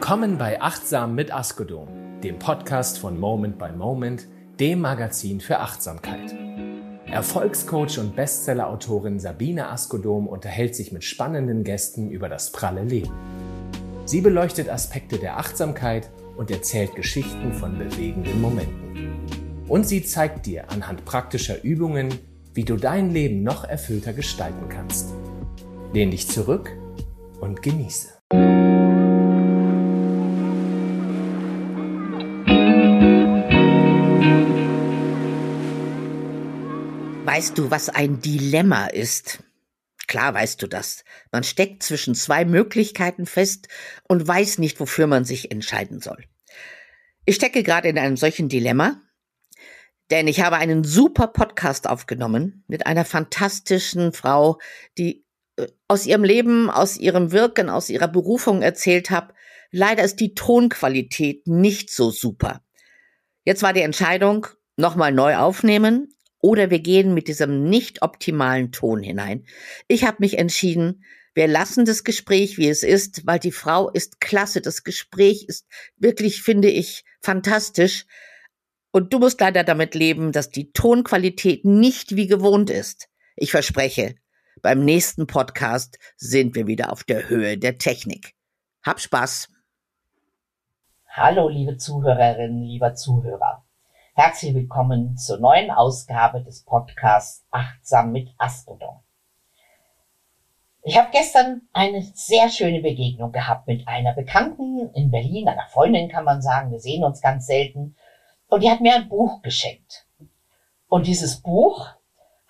Willkommen bei Achtsam mit Askodom, dem Podcast von Moment by Moment, dem Magazin für Achtsamkeit. Erfolgscoach und Bestsellerautorin Sabine Askodom unterhält sich mit spannenden Gästen über das pralle Leben. Sie beleuchtet Aspekte der Achtsamkeit und erzählt Geschichten von bewegenden Momenten. Und sie zeigt dir anhand praktischer Übungen, wie du dein Leben noch erfüllter gestalten kannst. Lehn dich zurück und genieße. Weißt du, was ein Dilemma ist? Klar weißt du das. Man steckt zwischen zwei Möglichkeiten fest und weiß nicht, wofür man sich entscheiden soll. Ich stecke gerade in einem solchen Dilemma, denn ich habe einen super Podcast aufgenommen mit einer fantastischen Frau, die äh, aus ihrem Leben, aus ihrem Wirken, aus ihrer Berufung erzählt hat. Leider ist die Tonqualität nicht so super. Jetzt war die Entscheidung, nochmal neu aufnehmen oder wir gehen mit diesem nicht optimalen Ton hinein. Ich habe mich entschieden, wir lassen das Gespräch, wie es ist, weil die Frau ist klasse. Das Gespräch ist wirklich, finde ich, fantastisch. Und du musst leider damit leben, dass die Tonqualität nicht wie gewohnt ist. Ich verspreche, beim nächsten Podcast sind wir wieder auf der Höhe der Technik. Hab Spaß. Hallo, liebe Zuhörerinnen, lieber Zuhörer. Herzlich willkommen zur neuen Ausgabe des Podcasts Achtsam mit Astrodon. Ich habe gestern eine sehr schöne Begegnung gehabt mit einer Bekannten in Berlin, einer Freundin kann man sagen, wir sehen uns ganz selten, und die hat mir ein Buch geschenkt. Und dieses Buch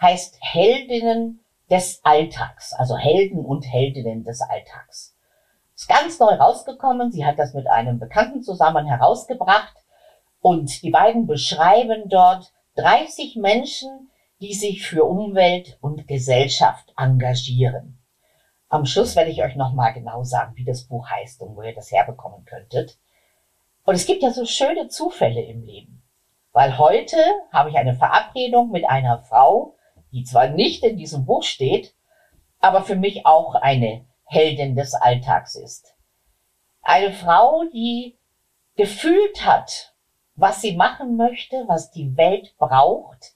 heißt Heldinnen des Alltags, also Helden und Heldinnen des Alltags. Ist ganz neu rausgekommen, sie hat das mit einem Bekannten zusammen herausgebracht und die beiden beschreiben dort 30 Menschen, die sich für Umwelt und Gesellschaft engagieren. Am Schluss werde ich euch nochmal genau sagen, wie das Buch heißt und wo ihr das herbekommen könntet. Und es gibt ja so schöne Zufälle im Leben. Weil heute habe ich eine Verabredung mit einer Frau, die zwar nicht in diesem Buch steht, aber für mich auch eine Heldin des Alltags ist. Eine Frau, die gefühlt hat, was sie machen möchte, was die Welt braucht.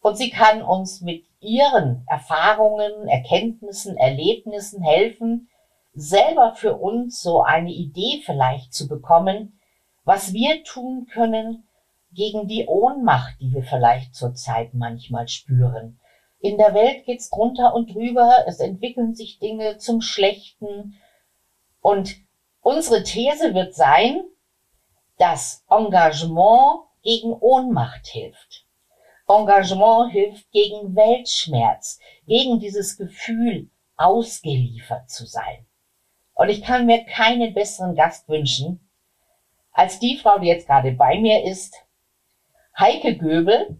Und sie kann uns mit ihren Erfahrungen, Erkenntnissen, Erlebnissen helfen, selber für uns so eine Idee vielleicht zu bekommen, was wir tun können gegen die Ohnmacht, die wir vielleicht zurzeit manchmal spüren. In der Welt geht's drunter und drüber, es entwickeln sich Dinge zum Schlechten. Und unsere These wird sein, dass Engagement gegen Ohnmacht hilft. Engagement hilft gegen Weltschmerz, gegen dieses Gefühl, ausgeliefert zu sein. Und ich kann mir keinen besseren Gast wünschen, als die Frau, die jetzt gerade bei mir ist, Heike Göbel.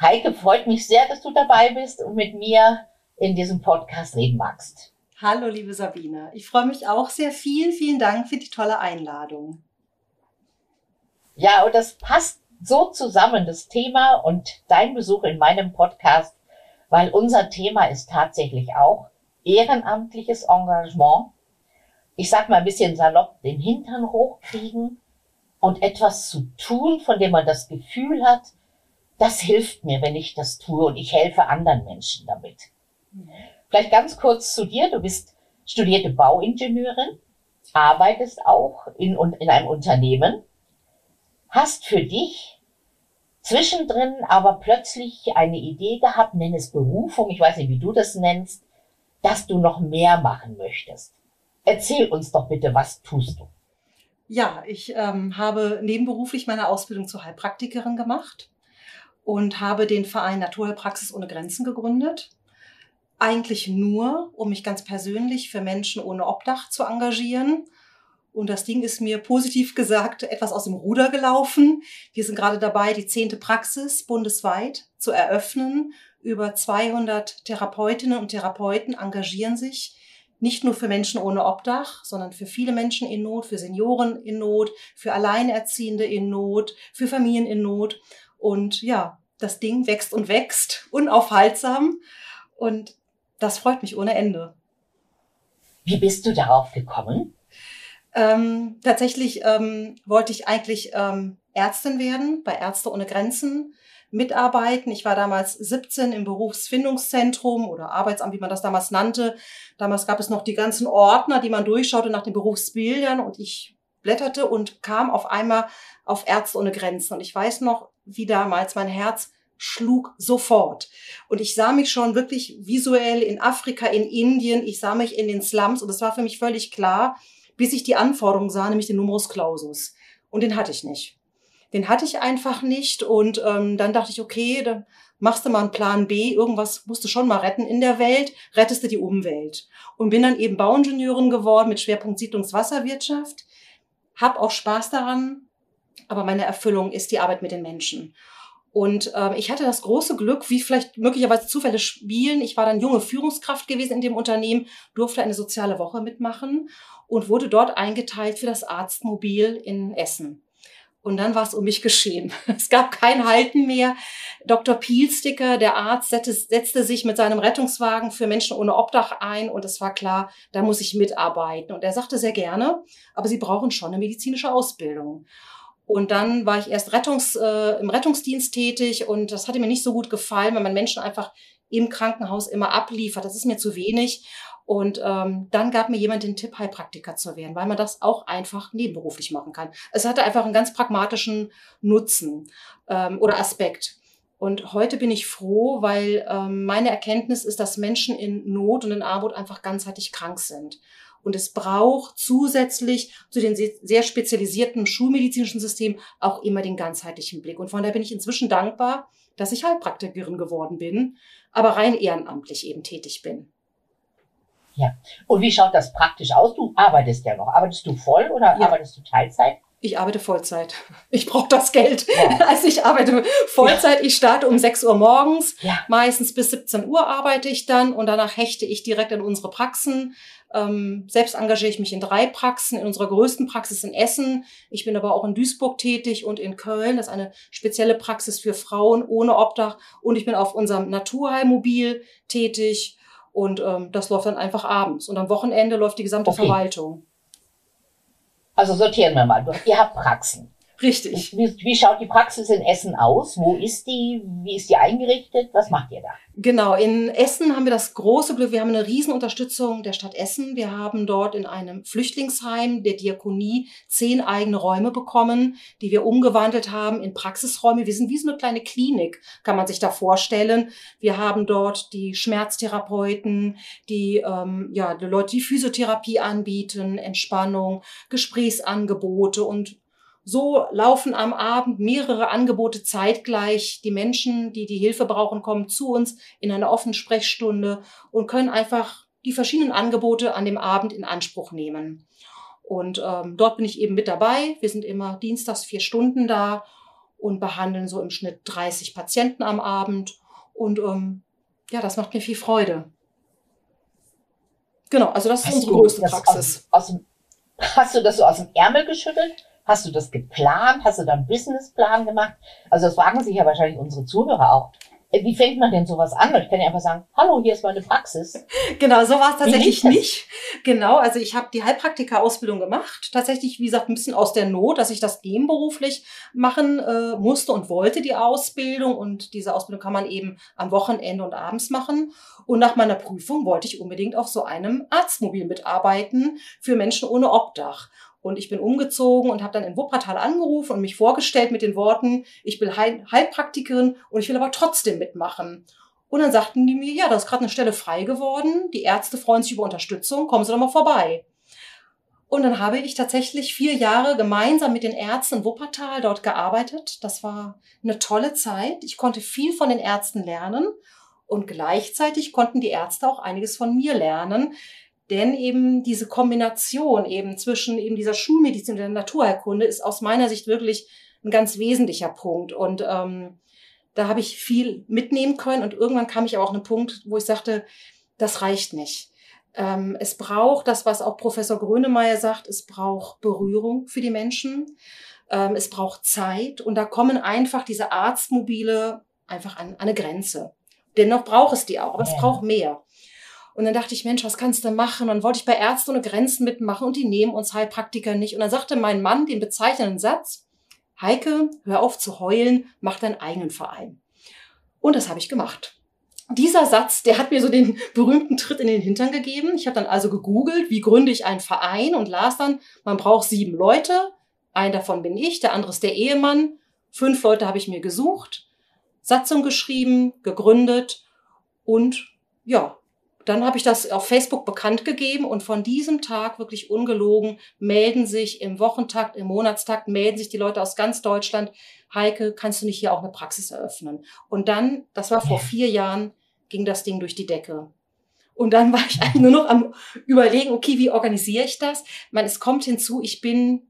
Heike, freut mich sehr, dass du dabei bist und mit mir in diesem Podcast reden magst. Hallo, liebe Sabine. Ich freue mich auch sehr. Vielen, vielen Dank für die tolle Einladung. Ja, und das passt so zusammen, das Thema und dein Besuch in meinem Podcast, weil unser Thema ist tatsächlich auch ehrenamtliches Engagement. Ich sag mal ein bisschen salopp, den Hintern hochkriegen und etwas zu tun, von dem man das Gefühl hat, das hilft mir, wenn ich das tue und ich helfe anderen Menschen damit. Vielleicht ganz kurz zu dir. Du bist studierte Bauingenieurin, arbeitest auch in, in einem Unternehmen hast für dich zwischendrin aber plötzlich eine Idee gehabt, nenn es Berufung, ich weiß nicht, wie du das nennst, dass du noch mehr machen möchtest. Erzähl uns doch bitte, was tust du? Ja, ich ähm, habe nebenberuflich meine Ausbildung zur Heilpraktikerin gemacht und habe den Verein Naturheilpraxis ohne Grenzen gegründet. Eigentlich nur, um mich ganz persönlich für Menschen ohne Obdach zu engagieren und das Ding ist mir positiv gesagt etwas aus dem Ruder gelaufen. Wir sind gerade dabei, die zehnte Praxis bundesweit zu eröffnen. Über 200 Therapeutinnen und Therapeuten engagieren sich nicht nur für Menschen ohne Obdach, sondern für viele Menschen in Not, für Senioren in Not, für Alleinerziehende in Not, für Familien in Not. Und ja, das Ding wächst und wächst, unaufhaltsam. Und das freut mich ohne Ende. Wie bist du darauf gekommen? Ähm, tatsächlich ähm, wollte ich eigentlich ähm, Ärztin werden, bei Ärzte ohne Grenzen mitarbeiten. Ich war damals 17 im Berufsfindungszentrum oder Arbeitsamt, wie man das damals nannte. Damals gab es noch die ganzen Ordner, die man durchschaute nach den Berufsbildern und ich blätterte und kam auf einmal auf Ärzte ohne Grenzen. Und ich weiß noch, wie damals mein Herz schlug sofort. Und ich sah mich schon wirklich visuell in Afrika, in Indien, ich sah mich in den Slums und es war für mich völlig klar, bis ich die Anforderungen sah, nämlich den Numerus Clausus. Und den hatte ich nicht. Den hatte ich einfach nicht. Und ähm, dann dachte ich, okay, dann machst du mal einen Plan B. Irgendwas musst du schon mal retten in der Welt, rettest du die Umwelt. Und bin dann eben Bauingenieurin geworden mit Schwerpunkt Siedlungswasserwirtschaft. Hab auch Spaß daran, aber meine Erfüllung ist die Arbeit mit den Menschen. Und ähm, ich hatte das große Glück, wie vielleicht möglicherweise Zufälle spielen. Ich war dann junge Führungskraft gewesen in dem Unternehmen, durfte eine soziale Woche mitmachen und wurde dort eingeteilt für das Arztmobil in Essen. Und dann war es um mich geschehen. Es gab kein Halten mehr. Dr. Pielsticker, der Arzt, setzte sich mit seinem Rettungswagen für Menschen ohne Obdach ein und es war klar, da muss ich mitarbeiten. Und er sagte sehr gerne, aber Sie brauchen schon eine medizinische Ausbildung. Und dann war ich erst Rettungs, äh, im Rettungsdienst tätig und das hatte mir nicht so gut gefallen, weil man Menschen einfach im Krankenhaus immer abliefert. Das ist mir zu wenig. Und ähm, dann gab mir jemand den Tipp, Heilpraktiker zu werden, weil man das auch einfach nebenberuflich machen kann. Es hatte einfach einen ganz pragmatischen Nutzen ähm, oder Aspekt. Und heute bin ich froh, weil ähm, meine Erkenntnis ist, dass Menschen in Not und in Armut einfach ganzheitlich krank sind. Und es braucht zusätzlich zu den sehr spezialisierten schulmedizinischen Systemen auch immer den ganzheitlichen Blick. Und von daher bin ich inzwischen dankbar, dass ich Heilpraktikerin geworden bin, aber rein ehrenamtlich eben tätig bin. Ja. Und wie schaut das praktisch aus? Du arbeitest ja noch. Arbeitest du voll oder ja. arbeitest du Teilzeit? Ich arbeite Vollzeit. Ich brauche das Geld. Ja. Also ich arbeite Vollzeit. Ja. Ich starte um 6 Uhr morgens. Ja. Meistens bis 17 Uhr arbeite ich dann und danach hechte ich direkt in unsere Praxen. Ähm, selbst engagiere ich mich in drei Praxen, in unserer größten Praxis in Essen. Ich bin aber auch in Duisburg tätig und in Köln. Das ist eine spezielle Praxis für Frauen ohne Obdach. Und ich bin auf unserem Naturheilmobil tätig. Und ähm, das läuft dann einfach abends. Und am Wochenende läuft die gesamte okay. Verwaltung. Also sortieren wir mal. Ihr habt Praxen. Richtig. Wie, wie, schaut die Praxis in Essen aus? Wo ist die? Wie ist die eingerichtet? Was macht ihr da? Genau, in Essen haben wir das große Glück, wir haben eine Riesenunterstützung der Stadt Essen. Wir haben dort in einem Flüchtlingsheim der Diakonie zehn eigene Räume bekommen, die wir umgewandelt haben in Praxisräume. Wir sind wie so eine kleine Klinik, kann man sich da vorstellen. Wir haben dort die Schmerztherapeuten, die, ähm, ja, die Leute, die Physiotherapie anbieten, Entspannung, Gesprächsangebote und so laufen am Abend mehrere Angebote zeitgleich. Die Menschen, die die Hilfe brauchen, kommen zu uns in eine offene Sprechstunde und können einfach die verschiedenen Angebote an dem Abend in Anspruch nehmen. Und ähm, dort bin ich eben mit dabei. Wir sind immer dienstags vier Stunden da und behandeln so im Schnitt 30 Patienten am Abend. Und ähm, ja, das macht mir viel Freude. Genau, also das hast ist unsere größte Praxis. Aus, aus, hast du das so aus dem Ärmel geschüttelt? Hast du das geplant? Hast du da einen Businessplan gemacht? Also das fragen sich ja wahrscheinlich unsere Zuhörer auch. Äh, wie fängt man denn sowas an? Ich kann ja einfach sagen, hallo, hier ist meine Praxis. Genau, so war es tatsächlich nicht. Genau, also ich habe die Heilpraktika-Ausbildung gemacht. Tatsächlich, wie gesagt, ein bisschen aus der Not, dass ich das nebenberuflich machen äh, musste und wollte, die Ausbildung. Und diese Ausbildung kann man eben am Wochenende und abends machen. Und nach meiner Prüfung wollte ich unbedingt auf so einem Arztmobil mitarbeiten für Menschen ohne Obdach. Und ich bin umgezogen und habe dann in Wuppertal angerufen und mich vorgestellt mit den Worten, ich bin Heil Heilpraktikerin und ich will aber trotzdem mitmachen. Und dann sagten die mir, ja, da ist gerade eine Stelle frei geworden, die Ärzte freuen sich über Unterstützung, kommen Sie doch mal vorbei. Und dann habe ich tatsächlich vier Jahre gemeinsam mit den Ärzten in Wuppertal dort gearbeitet. Das war eine tolle Zeit. Ich konnte viel von den Ärzten lernen und gleichzeitig konnten die Ärzte auch einiges von mir lernen, denn eben diese Kombination eben zwischen eben dieser Schulmedizin und der Naturheilkunde ist aus meiner Sicht wirklich ein ganz wesentlicher Punkt. Und ähm, da habe ich viel mitnehmen können. Und irgendwann kam ich aber auch an einen Punkt, wo ich sagte, das reicht nicht. Ähm, es braucht das, was auch Professor Grönemeyer sagt, es braucht Berührung für die Menschen. Ähm, es braucht Zeit. Und da kommen einfach diese Arztmobile einfach an, an eine Grenze. Dennoch braucht es die auch, aber es braucht mehr. Und dann dachte ich, Mensch, was kannst du machen? Und dann wollte ich bei Ärzte ohne Grenzen mitmachen und die nehmen uns Heilpraktiker nicht. Und dann sagte mein Mann den bezeichnenden Satz, Heike, hör auf zu heulen, mach deinen eigenen Verein. Und das habe ich gemacht. Dieser Satz, der hat mir so den berühmten Tritt in den Hintern gegeben. Ich habe dann also gegoogelt, wie gründe ich einen Verein und las dann, man braucht sieben Leute. Ein davon bin ich, der andere ist der Ehemann. Fünf Leute habe ich mir gesucht, Satzung geschrieben, gegründet und ja, dann habe ich das auf Facebook bekannt gegeben und von diesem Tag wirklich ungelogen melden sich im Wochentakt, im Monatstakt, melden sich die Leute aus ganz Deutschland. Heike, kannst du nicht hier auch eine Praxis eröffnen? Und dann, das war vor vier Jahren, ging das Ding durch die Decke. Und dann war ich eigentlich nur noch am überlegen, okay, wie organisiere ich das? Man, es kommt hinzu, ich bin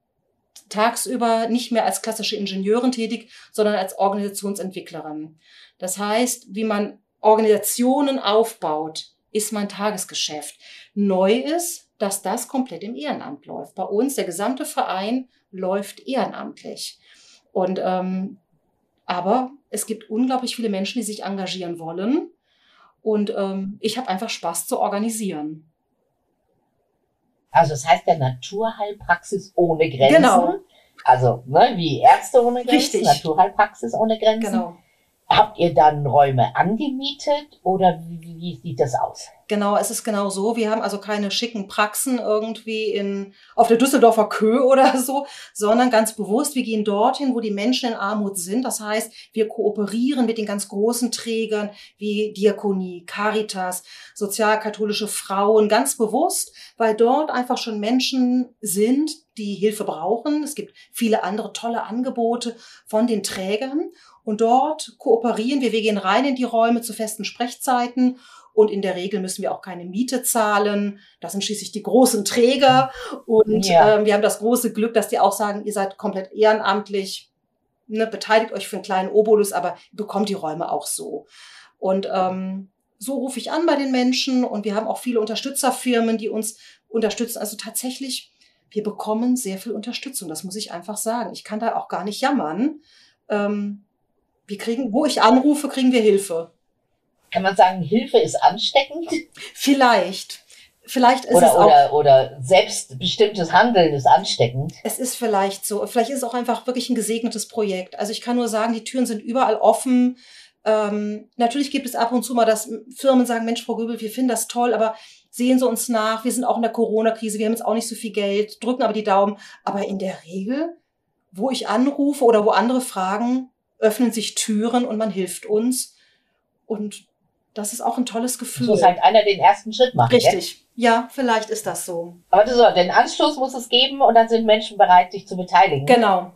tagsüber nicht mehr als klassische Ingenieurin tätig, sondern als Organisationsentwicklerin. Das heißt, wie man Organisationen aufbaut, ist mein Tagesgeschäft. Neu ist, dass das komplett im Ehrenamt läuft. Bei uns, der gesamte Verein läuft ehrenamtlich. Und ähm, aber es gibt unglaublich viele Menschen, die sich engagieren wollen. Und ähm, ich habe einfach Spaß zu organisieren. Also das heißt der Naturheilpraxis ohne Grenzen. Genau. Also ne, wie Ärzte ohne Grenzen, Richtig. Naturheilpraxis ohne Grenzen. Genau. Habt ihr dann Räume angemietet oder wie, wie, sieht das aus? Genau, es ist genau so. Wir haben also keine schicken Praxen irgendwie in, auf der Düsseldorfer Kö oder so, sondern ganz bewusst, wir gehen dorthin, wo die Menschen in Armut sind. Das heißt, wir kooperieren mit den ganz großen Trägern wie Diakonie, Caritas, sozialkatholische Frauen, ganz bewusst, weil dort einfach schon Menschen sind, die Hilfe brauchen. Es gibt viele andere tolle Angebote von den Trägern. Und dort kooperieren wir. Wir gehen rein in die Räume zu festen Sprechzeiten. Und in der Regel müssen wir auch keine Miete zahlen. Das sind schließlich die großen Träger. Und Ja. ähm, wir haben das große Glück, dass die auch sagen, ihr seid komplett ehrenamtlich, ne, beteiligt euch für einen kleinen Obolus, aber ihr bekommt die Räume auch so. Und ähm, so rufe ich an bei den Menschen. Und wir haben auch viele Unterstützerfirmen, die uns unterstützen. Also tatsächlich, wir bekommen sehr viel Unterstützung. Das muss ich einfach sagen. Ich kann da auch gar nicht jammern. Ähm, wir kriegen, wo ich anrufe, kriegen wir Hilfe. Kann man sagen, Hilfe ist ansteckend? Vielleicht. Vielleicht ist es Oder, auch. oder, oder selbstbestimmtes Handeln ist ansteckend? Es ist vielleicht so. Vielleicht ist es auch einfach wirklich ein gesegnetes Projekt. Also ich kann nur sagen, die Türen sind überall offen. Ähm, natürlich gibt es ab und zu mal, dass Firmen sagen, Mensch, Frau Göbel, wir finden das toll, aber sehen Sie uns nach. Wir sind auch in der Corona-Krise. Wir haben jetzt auch nicht so viel Geld, drücken aber die Daumen. Aber in der Regel, wo ich anrufe oder wo andere fragen, öffnen sich Türen und man hilft uns. Und das ist auch ein tolles Gefühl. So halt einer den ersten Schritt machen. Richtig. Ja, vielleicht ist das so. Aber das so, den Anstoß muss es geben und dann sind Menschen bereit, sich zu beteiligen. Genau.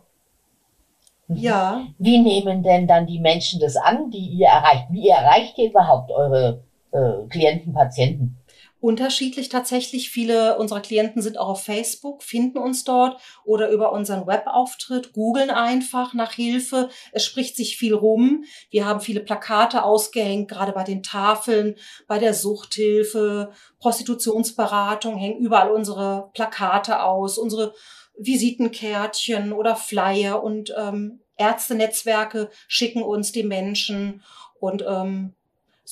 Mhm. Ja. Wie nehmen denn dann die Menschen das an, die ihr erreicht? Wie erreicht ihr überhaupt eure äh, Klienten, Patienten? Unterschiedlich tatsächlich. Viele unserer Klienten sind auch auf Facebook, finden uns dort oder über unseren Webauftritt, googeln einfach nach Hilfe. Es spricht sich viel rum. Wir haben viele Plakate ausgehängt, gerade bei den Tafeln, bei der Suchthilfe, Prostitutionsberatung, hängen überall unsere Plakate aus, unsere Visitenkärtchen oder Flyer und ähm, Ärztenetzwerke schicken uns die Menschen und ähm,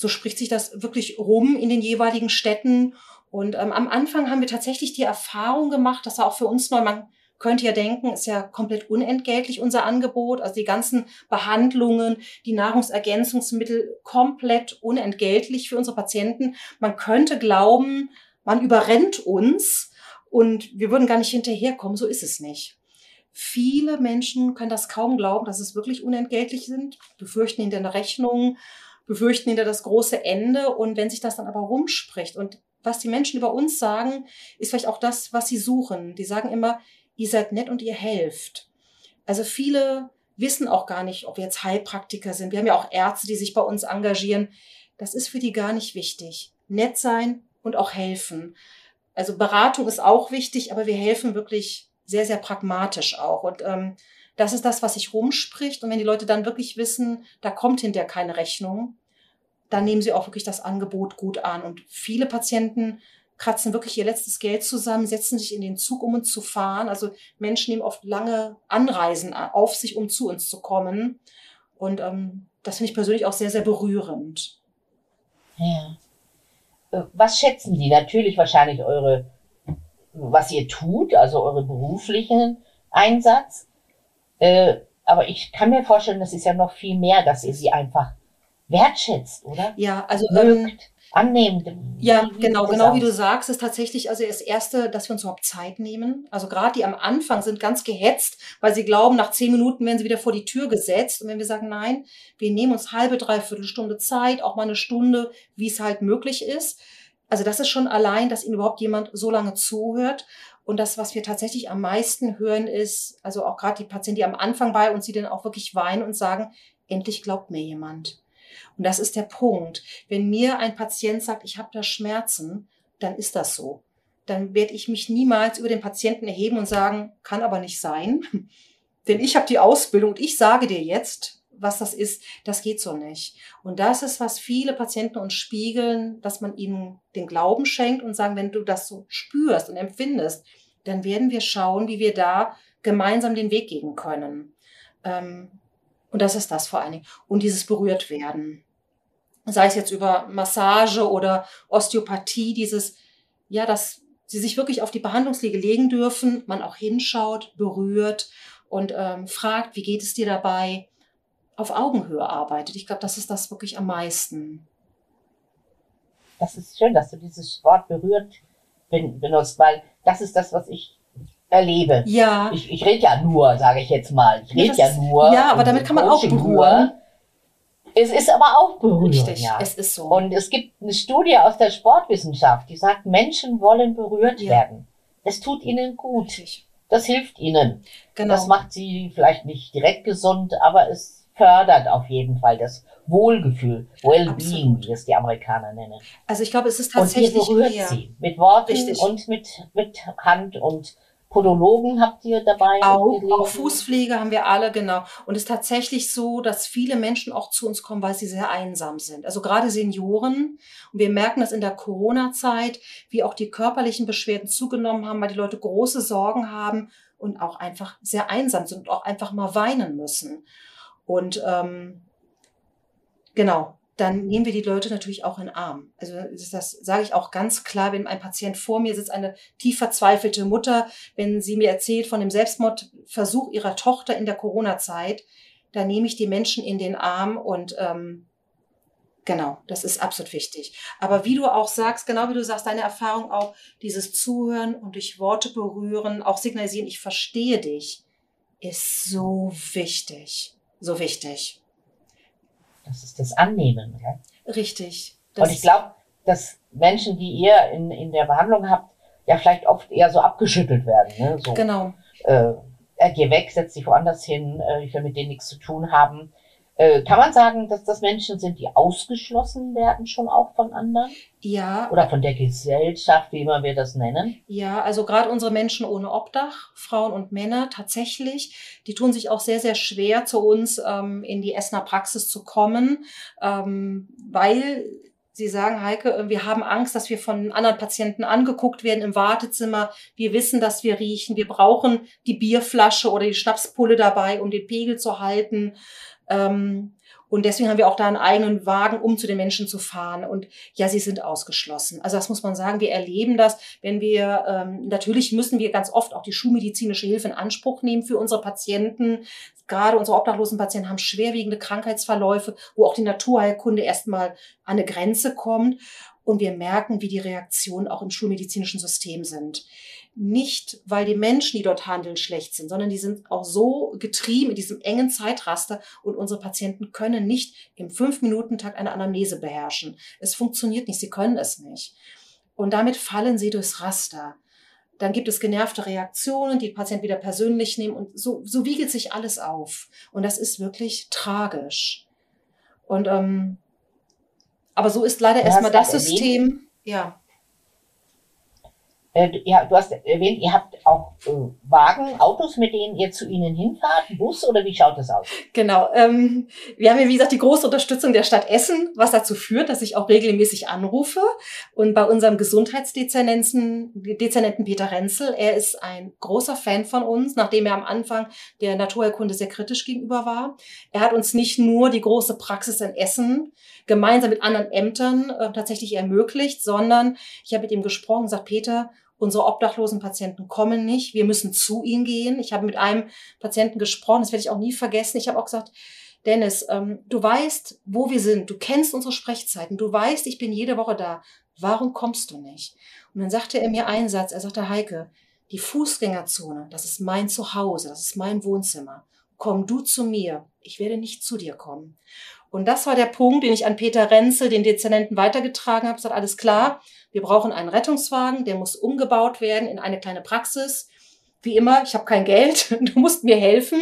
so spricht sich das wirklich rum in den jeweiligen Städten. Und ähm, am Anfang haben wir tatsächlich die Erfahrung gemacht, das war auch für uns neu. Man könnte ja denken, ist ja komplett unentgeltlich unser Angebot. Also die ganzen Behandlungen, die Nahrungsergänzungsmittel komplett unentgeltlich für unsere Patienten. Man könnte glauben, man überrennt uns und wir würden gar nicht hinterherkommen. So ist es nicht. Viele Menschen können das kaum glauben, dass es wirklich unentgeltlich sind, befürchten hinter eine Rechnung, befürchten hinter das große Ende. Und wenn sich das dann aber rumspricht und was die Menschen über uns sagen, ist vielleicht auch das, was sie suchen. Die sagen immer, ihr seid nett und ihr helft. Also viele wissen auch gar nicht, ob wir jetzt Heilpraktiker sind. Wir haben ja auch Ärzte, die sich bei uns engagieren. Das ist für die gar nicht wichtig. Nett sein und auch helfen. Also Beratung ist auch wichtig, aber wir helfen wirklich sehr, sehr pragmatisch auch. Und ähm, das ist das, was sich rumspricht. Und wenn die Leute dann wirklich wissen, da kommt hinterher keine Rechnung, dann nehmen sie auch wirklich das Angebot gut an. Und viele Patienten kratzen wirklich ihr letztes Geld zusammen, setzen sich in den Zug, um uns zu fahren. Also Menschen nehmen oft lange Anreisen auf sich, um zu uns zu kommen. Und ähm, das finde ich persönlich auch sehr, sehr berührend. Ja. äh, was schätzen die? Natürlich wahrscheinlich eure, was ihr tut, also eure beruflichen Einsatz. Äh, aber ich kann mir vorstellen, das ist ja noch viel mehr, dass ihr sie einfach wertschätzt, oder? Ja, also ähm, Mögt, annehmend. Ja, Wie- wie genau, genau wie du sagst, ist tatsächlich also das Erste, dass wir uns überhaupt Zeit nehmen. Also gerade die am Anfang sind ganz gehetzt, weil sie glauben, nach zehn Minuten werden sie wieder vor die Tür gesetzt. Und wenn wir sagen, nein, wir nehmen uns halbe, dreiviertel Stunde Zeit, auch mal eine Stunde, wie es halt möglich ist. Also das ist schon allein, dass ihnen überhaupt jemand so lange zuhört. Und das, was wir tatsächlich am meisten hören, ist, also auch gerade die Patienten, die am Anfang bei uns, die dann auch wirklich weinen und sagen, endlich glaubt mir jemand. Und das ist der Punkt. Wenn mir ein Patient sagt, ich habe da Schmerzen, dann ist das so. Dann werde ich mich niemals über den Patienten erheben und sagen, kann aber nicht sein. Denn ich habe die Ausbildung und ich sage dir jetzt, was das ist. Das geht so nicht. Und das ist, was viele Patienten uns spiegeln, dass man ihnen den Glauben schenkt und sagen, wenn du das so spürst und empfindest, dann werden wir schauen, wie wir da gemeinsam den Weg gehen können. Ähm, und das ist das vor allen Dingen. Und dieses berührt werden. Sei es jetzt über Massage oder Osteopathie, dieses, ja, dass sie sich wirklich auf die Behandlungsliege legen dürfen, man auch hinschaut, berührt und ähm, fragt, wie geht es dir dabei, auf Augenhöhe arbeitet. Ich glaube, das ist das wirklich am meisten. Das ist schön, dass du dieses Wort berührt ben- benutzt, weil das ist das, was ich erlebe. Ja, Ich, ich rede ja nur, sage ich jetzt mal. Ich rede ja nur. ja, aber damit kann man auch berühren. Es ist aber auch berühren, richtig. ja. Es ist so. Und es gibt eine Studie aus der Sportwissenschaft, die sagt, Menschen wollen berührt Ja. werden. Es tut ihnen gut. Richtig. Das hilft ihnen. Genau. Das macht sie vielleicht nicht direkt gesund, aber es fördert auf jeden Fall das Wohlgefühl, Wellbeing, wie es die Amerikaner nennen. also ich glaube, es ist Und ihr tatsächlich berührt mehr. sie mit Worten Richtig. und mit, mit Hand und Podologen habt ihr dabei. Auch, auch Fußpflege haben wir alle, genau. Und es ist tatsächlich so, dass viele Menschen auch zu uns kommen, weil sie sehr einsam sind. Also gerade Senioren. Und wir merken das in der Corona-Zeit, wie auch die körperlichen Beschwerden zugenommen haben, weil die Leute große Sorgen haben und auch einfach sehr einsam sind und auch einfach mal weinen müssen. Und ähm, genau, dann nehmen wir die Leute natürlich auch in den Arm. Also das, das sage ich auch ganz klar, wenn ein Patient vor mir sitzt, eine tief verzweifelte Mutter, wenn sie mir erzählt von dem Selbstmordversuch ihrer Tochter in der Corona-Zeit, dann nehme ich die Menschen in den Arm und ähm, genau, das ist absolut wichtig. Aber wie du auch sagst, genau wie du sagst, deine Erfahrung auch, dieses Zuhören und durch Worte berühren, auch signalisieren, ich verstehe dich, ist so wichtig. So wichtig. Das ist das Annehmen. Gell? Richtig. Und ich glaube, dass Menschen, die ihr in, in der Behandlung habt, ja vielleicht oft eher so abgeschüttelt werden. Ne? So, Genau. äh, äh, geh weg, setz dich woanders hin, äh, ich will mit denen nichts zu tun haben. Äh, kann man sagen, dass das Menschen sind, die ausgeschlossen werden schon auch von anderen? Ja, Oder von der Gesellschaft, wie immer wir das nennen? Ja, also gerade unsere Menschen ohne Obdach, Frauen und Männer tatsächlich, die tun sich auch sehr, sehr schwer, zu uns ähm, in die Essener Praxis zu kommen, ähm, weil sie sagen, Heike, wir haben Angst, dass wir von anderen Patienten angeguckt werden im Wartezimmer. Wir wissen, dass wir riechen. Wir brauchen die Bierflasche oder die Schnapspulle dabei, um den Pegel zu halten. Ähm, und deswegen haben wir auch da einen eigenen Wagen, um zu den Menschen zu fahren. Und ja, sie sind ausgeschlossen. Also das muss man sagen. Wir erleben das, wenn wir, ähm, natürlich müssen wir ganz oft auch die schulmedizinische Hilfe in Anspruch nehmen für unsere Patienten. Gerade unsere obdachlosen Patienten haben schwerwiegende Krankheitsverläufe, wo auch die Naturheilkunde erstmal an eine Grenze kommt. Und wir merken, wie die Reaktionen auch im schulmedizinischen System sind. Nicht, weil die Menschen, die dort handeln, schlecht sind, sondern die sind auch so getrieben in diesem engen Zeitraster und unsere Patienten können nicht im Fünf-Minuten-Takt eine Anamnese beherrschen. Es funktioniert nicht, sie können es nicht. Und damit fallen sie durchs Raster. Dann gibt es genervte Reaktionen, die Patienten wieder persönlich nehmen und so, so wiegelt sich alles auf. Und das ist wirklich tragisch. Und ähm, aber so ist leider erstmal das erwähnt- System. Ja, Äh, ja, du hast erwähnt, ihr habt auch äh, Wagen, Autos, mit denen ihr zu ihnen hinfahrt, Bus oder wie schaut das aus? Genau. Ähm, wir haben ja, wie gesagt, die große Unterstützung der Stadt Essen, was dazu führt, dass ich auch regelmäßig anrufe. Und bei unserem Gesundheitsdezernenten Dezernenten Peter Renzel, er ist ein großer Fan von uns, nachdem er am Anfang der Naturheilkunde sehr kritisch gegenüber war. Er hat uns nicht nur die große Praxis in Essen gemeinsam mit anderen Ämtern äh, tatsächlich ermöglicht, sondern ich habe mit ihm gesprochen gesagt, Peter, unsere obdachlosen Patienten kommen nicht, wir müssen zu ihnen gehen. Ich habe mit einem Patienten gesprochen, das werde ich auch nie vergessen. Ich habe auch gesagt, Dennis, ähm, du weißt, wo wir sind, du kennst unsere Sprechzeiten, du weißt, ich bin jede Woche da. Warum kommst du nicht? Und dann sagte er mir einen Satz, er sagte, Heike, die Fußgängerzone, das ist mein Zuhause, das ist mein Wohnzimmer. Komm du zu mir, ich werde nicht zu dir kommen. Und das war der Punkt, den ich an Peter Renzel, den Dezernenten, weitergetragen habe. Ich gesagt, alles klar, wir brauchen einen Rettungswagen, der muss umgebaut werden in eine kleine Praxis. Wie immer, ich habe kein Geld, du musst mir helfen.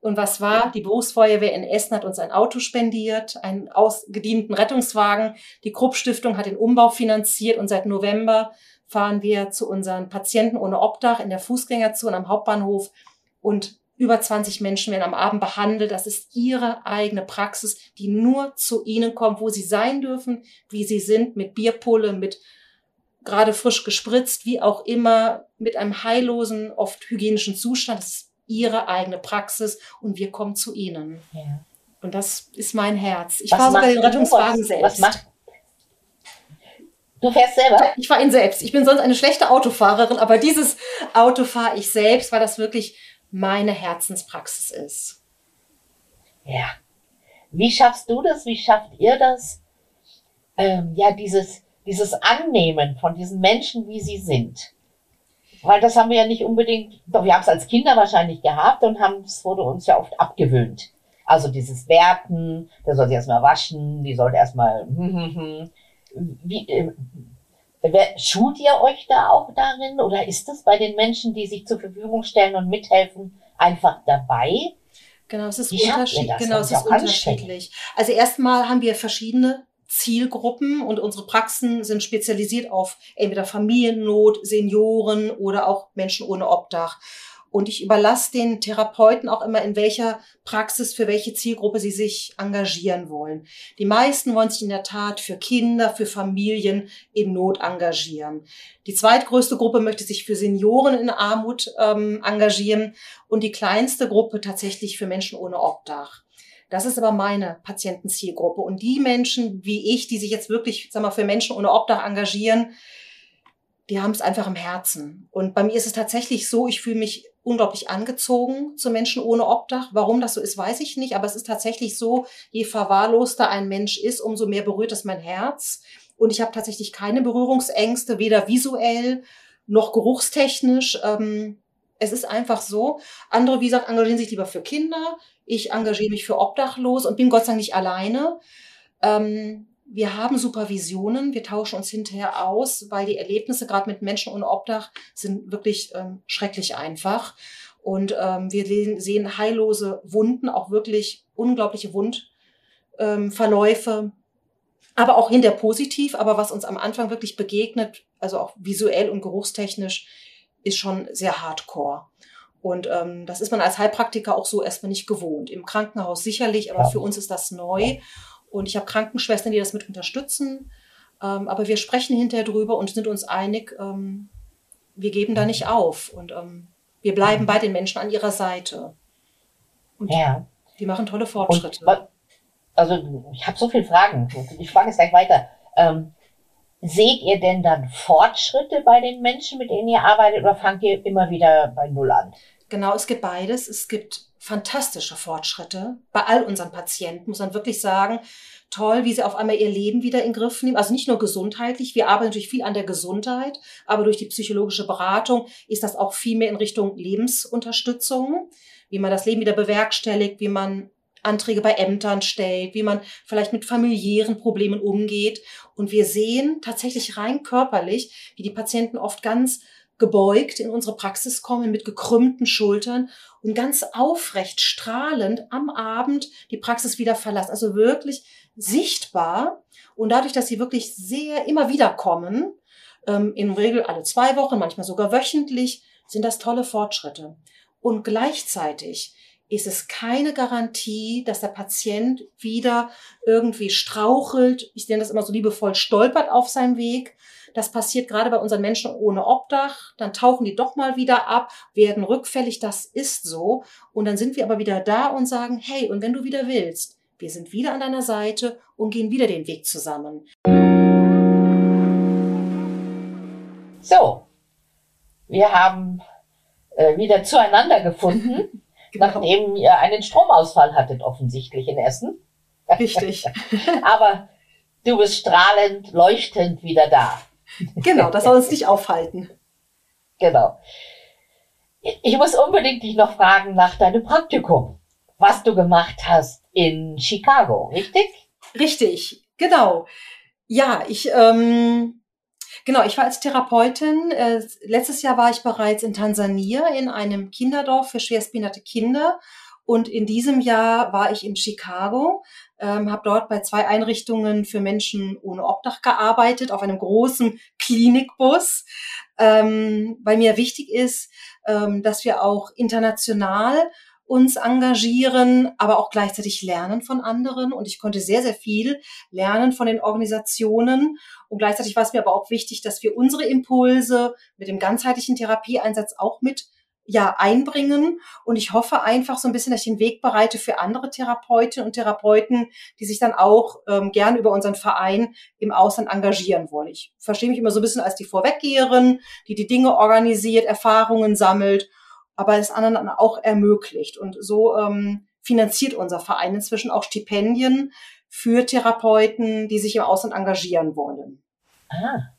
Und was war? Die Berufsfeuerwehr in Essen hat uns ein Auto spendiert, einen ausgedienten Rettungswagen. Die Krupp Stiftung hat den Umbau finanziert und seit November fahren wir zu unseren Patienten ohne Obdach in der Fußgängerzone am Hauptbahnhof und über 20 Menschen werden am Abend behandelt. Das ist ihre eigene Praxis, die nur zu ihnen kommt, wo sie sein dürfen, wie sie sind, mit Bierpulle, mit gerade frisch gespritzt, wie auch immer, mit einem heillosen, oft hygienischen Zustand. Das ist ihre eigene Praxis und wir kommen zu ihnen. Ja. Und das ist mein Herz. Ich fahre sogar den Rettungswagen selbst. Was macht Du fährst selber? Ich fahre ihn selbst. Ich bin sonst eine schlechte Autofahrerin, aber dieses Auto fahre ich selbst, weil das wirklich meine Herzenspraxis ist. Ja. Wie schaffst du das? Wie schafft ihr das? Ähm, ja, dieses, dieses Annehmen von diesen Menschen, wie sie sind. Weil das haben wir ja nicht unbedingt, doch wir haben es als Kinder wahrscheinlich gehabt und haben es wurde uns ja oft abgewöhnt. Also dieses Werten, der soll sich erstmal waschen, die sollte erstmal, hm, hm, hm. Wie, äh, Schult ihr euch da auch darin oder ist es bei den Menschen, die sich zur Verfügung stellen und mithelfen, einfach dabei? Genau, es ist, unterschied genau, es ist unterschiedlich. Also erstmal haben wir verschiedene Zielgruppen und unsere Praxen sind spezialisiert auf entweder Familiennot, Senioren oder auch Menschen ohne Obdach. Und ich überlasse den Therapeuten auch immer, in welcher Praxis für welche Zielgruppe sie sich engagieren wollen. Die meisten wollen sich in der Tat für Kinder, für Familien in Not engagieren. Die zweitgrößte Gruppe möchte sich für Senioren in Armut ähm, engagieren und die kleinste Gruppe tatsächlich für Menschen ohne Obdach. Das ist aber meine Patientenzielgruppe. Und die Menschen wie ich, die sich jetzt wirklich, sag mal, für Menschen ohne Obdach engagieren, die haben es einfach im Herzen. Und bei mir ist es tatsächlich so, ich fühle mich unglaublich angezogen zu Menschen ohne Obdach. Warum das so ist, weiß ich nicht. Aber es ist tatsächlich so, je verwahrloster ein Mensch ist, umso mehr berührt es mein Herz. Und ich habe tatsächlich keine Berührungsängste, weder visuell noch geruchstechnisch. Ähm, es ist einfach so. Andere, wie gesagt, engagieren sich lieber für Kinder. Ich engagiere mich für Obdachlos und bin Gott sei Dank nicht alleine. Ähm, wir haben Supervisionen, wir tauschen uns hinterher aus, weil die Erlebnisse gerade mit Menschen ohne Obdach sind wirklich ähm, schrecklich einfach. Und ähm, wir sehen heillose Wunden, auch wirklich unglaubliche Wundverläufe, ähm, aber auch hinter positiv. Aber was uns am Anfang wirklich begegnet, also auch visuell und geruchstechnisch, ist schon sehr hardcore. Und ähm, das ist man als Heilpraktiker auch so erstmal nicht gewohnt. Im Krankenhaus sicherlich, aber für uns ist das neu. Und ich habe Krankenschwestern, die das mit unterstützen. Ähm, aber wir sprechen hinterher drüber und sind uns einig, ähm, wir geben da nicht auf. Und ähm, wir bleiben bei den Menschen an ihrer Seite. Und ja. die machen tolle Fortschritte. Und, also ich habe so viele Fragen. Ich frage es gleich weiter. Ähm, seht ihr denn dann Fortschritte bei den Menschen, mit denen ihr arbeitet, oder fangt ihr immer wieder bei Null an? Genau, es gibt beides. Es gibt fantastische Fortschritte bei all unseren Patienten, muss man wirklich sagen. Toll, wie sie auf einmal ihr Leben wieder in Griff nehmen. Also nicht nur gesundheitlich, wir arbeiten natürlich viel an der Gesundheit, aber durch die psychologische Beratung ist das auch viel mehr in Richtung Lebensunterstützung, wie man das Leben wieder bewerkstelligt, wie man Anträge bei Ämtern stellt, wie man vielleicht mit familiären Problemen umgeht. Und wir sehen tatsächlich rein körperlich, wie die Patienten oft ganz gebeugt in unsere Praxis kommen mit gekrümmten Schultern und ganz aufrecht strahlend am Abend die Praxis wieder verlassen. Also wirklich sichtbar. Und dadurch, dass sie wirklich sehr immer wieder kommen, ähm, in Regel alle zwei Wochen, manchmal sogar wöchentlich, sind das tolle Fortschritte. Und gleichzeitig ist es keine Garantie, dass der Patient wieder irgendwie strauchelt. Ich nenne das immer so liebevoll stolpert auf seinem Weg. Das passiert gerade bei unseren Menschen ohne Obdach. Dann tauchen die doch mal wieder ab, werden rückfällig. Das ist so. Und dann sind wir aber wieder da und sagen, hey, und wenn du wieder willst, wir sind wieder an deiner Seite und gehen wieder den Weg zusammen. So, wir haben äh, wieder zueinander gefunden. Genau. Nachdem ihr einen Stromausfall hattet, offensichtlich in Essen. Richtig. Aber du bist strahlend, leuchtend wieder da. Genau, das soll uns nicht aufhalten. Genau. Ich muss unbedingt dich noch fragen nach deinem Praktikum, was du gemacht hast in Chicago, richtig? Richtig, genau. Ja, ich ähm, Genau, ich war als Therapeutin. Äh, letztes Jahr war ich bereits in Tansania in einem Kinderdorf für schwerstbehinderte Kinder. Und in diesem Jahr war ich in Chicago, ähm, habe dort bei zwei Einrichtungen für Menschen ohne Obdach gearbeitet, auf einem großen Klinikbus, ähm, weil mir wichtig ist, ähm, dass wir auch international uns engagieren, aber auch gleichzeitig lernen von anderen. Und ich konnte sehr, sehr viel lernen von den Organisationen. Und gleichzeitig war es mir aber auch wichtig, dass wir unsere Impulse mit dem ganzheitlichen Therapieeinsatz auch mit ja, einbringen. Und ich hoffe einfach so ein bisschen, dass ich den Weg bereite für andere Therapeutinnen und Therapeuten, die sich dann auch ähm, gern über unseren Verein im Ausland engagieren wollen. Ich verstehe mich immer so ein bisschen als die Vorweggeherin, die die Dinge organisiert, Erfahrungen sammelt aber es anderen dann auch ermöglicht. Und so ähm, finanziert unser Verein inzwischen auch Stipendien für Therapeuten, die sich im Ausland engagieren wollen. Ah,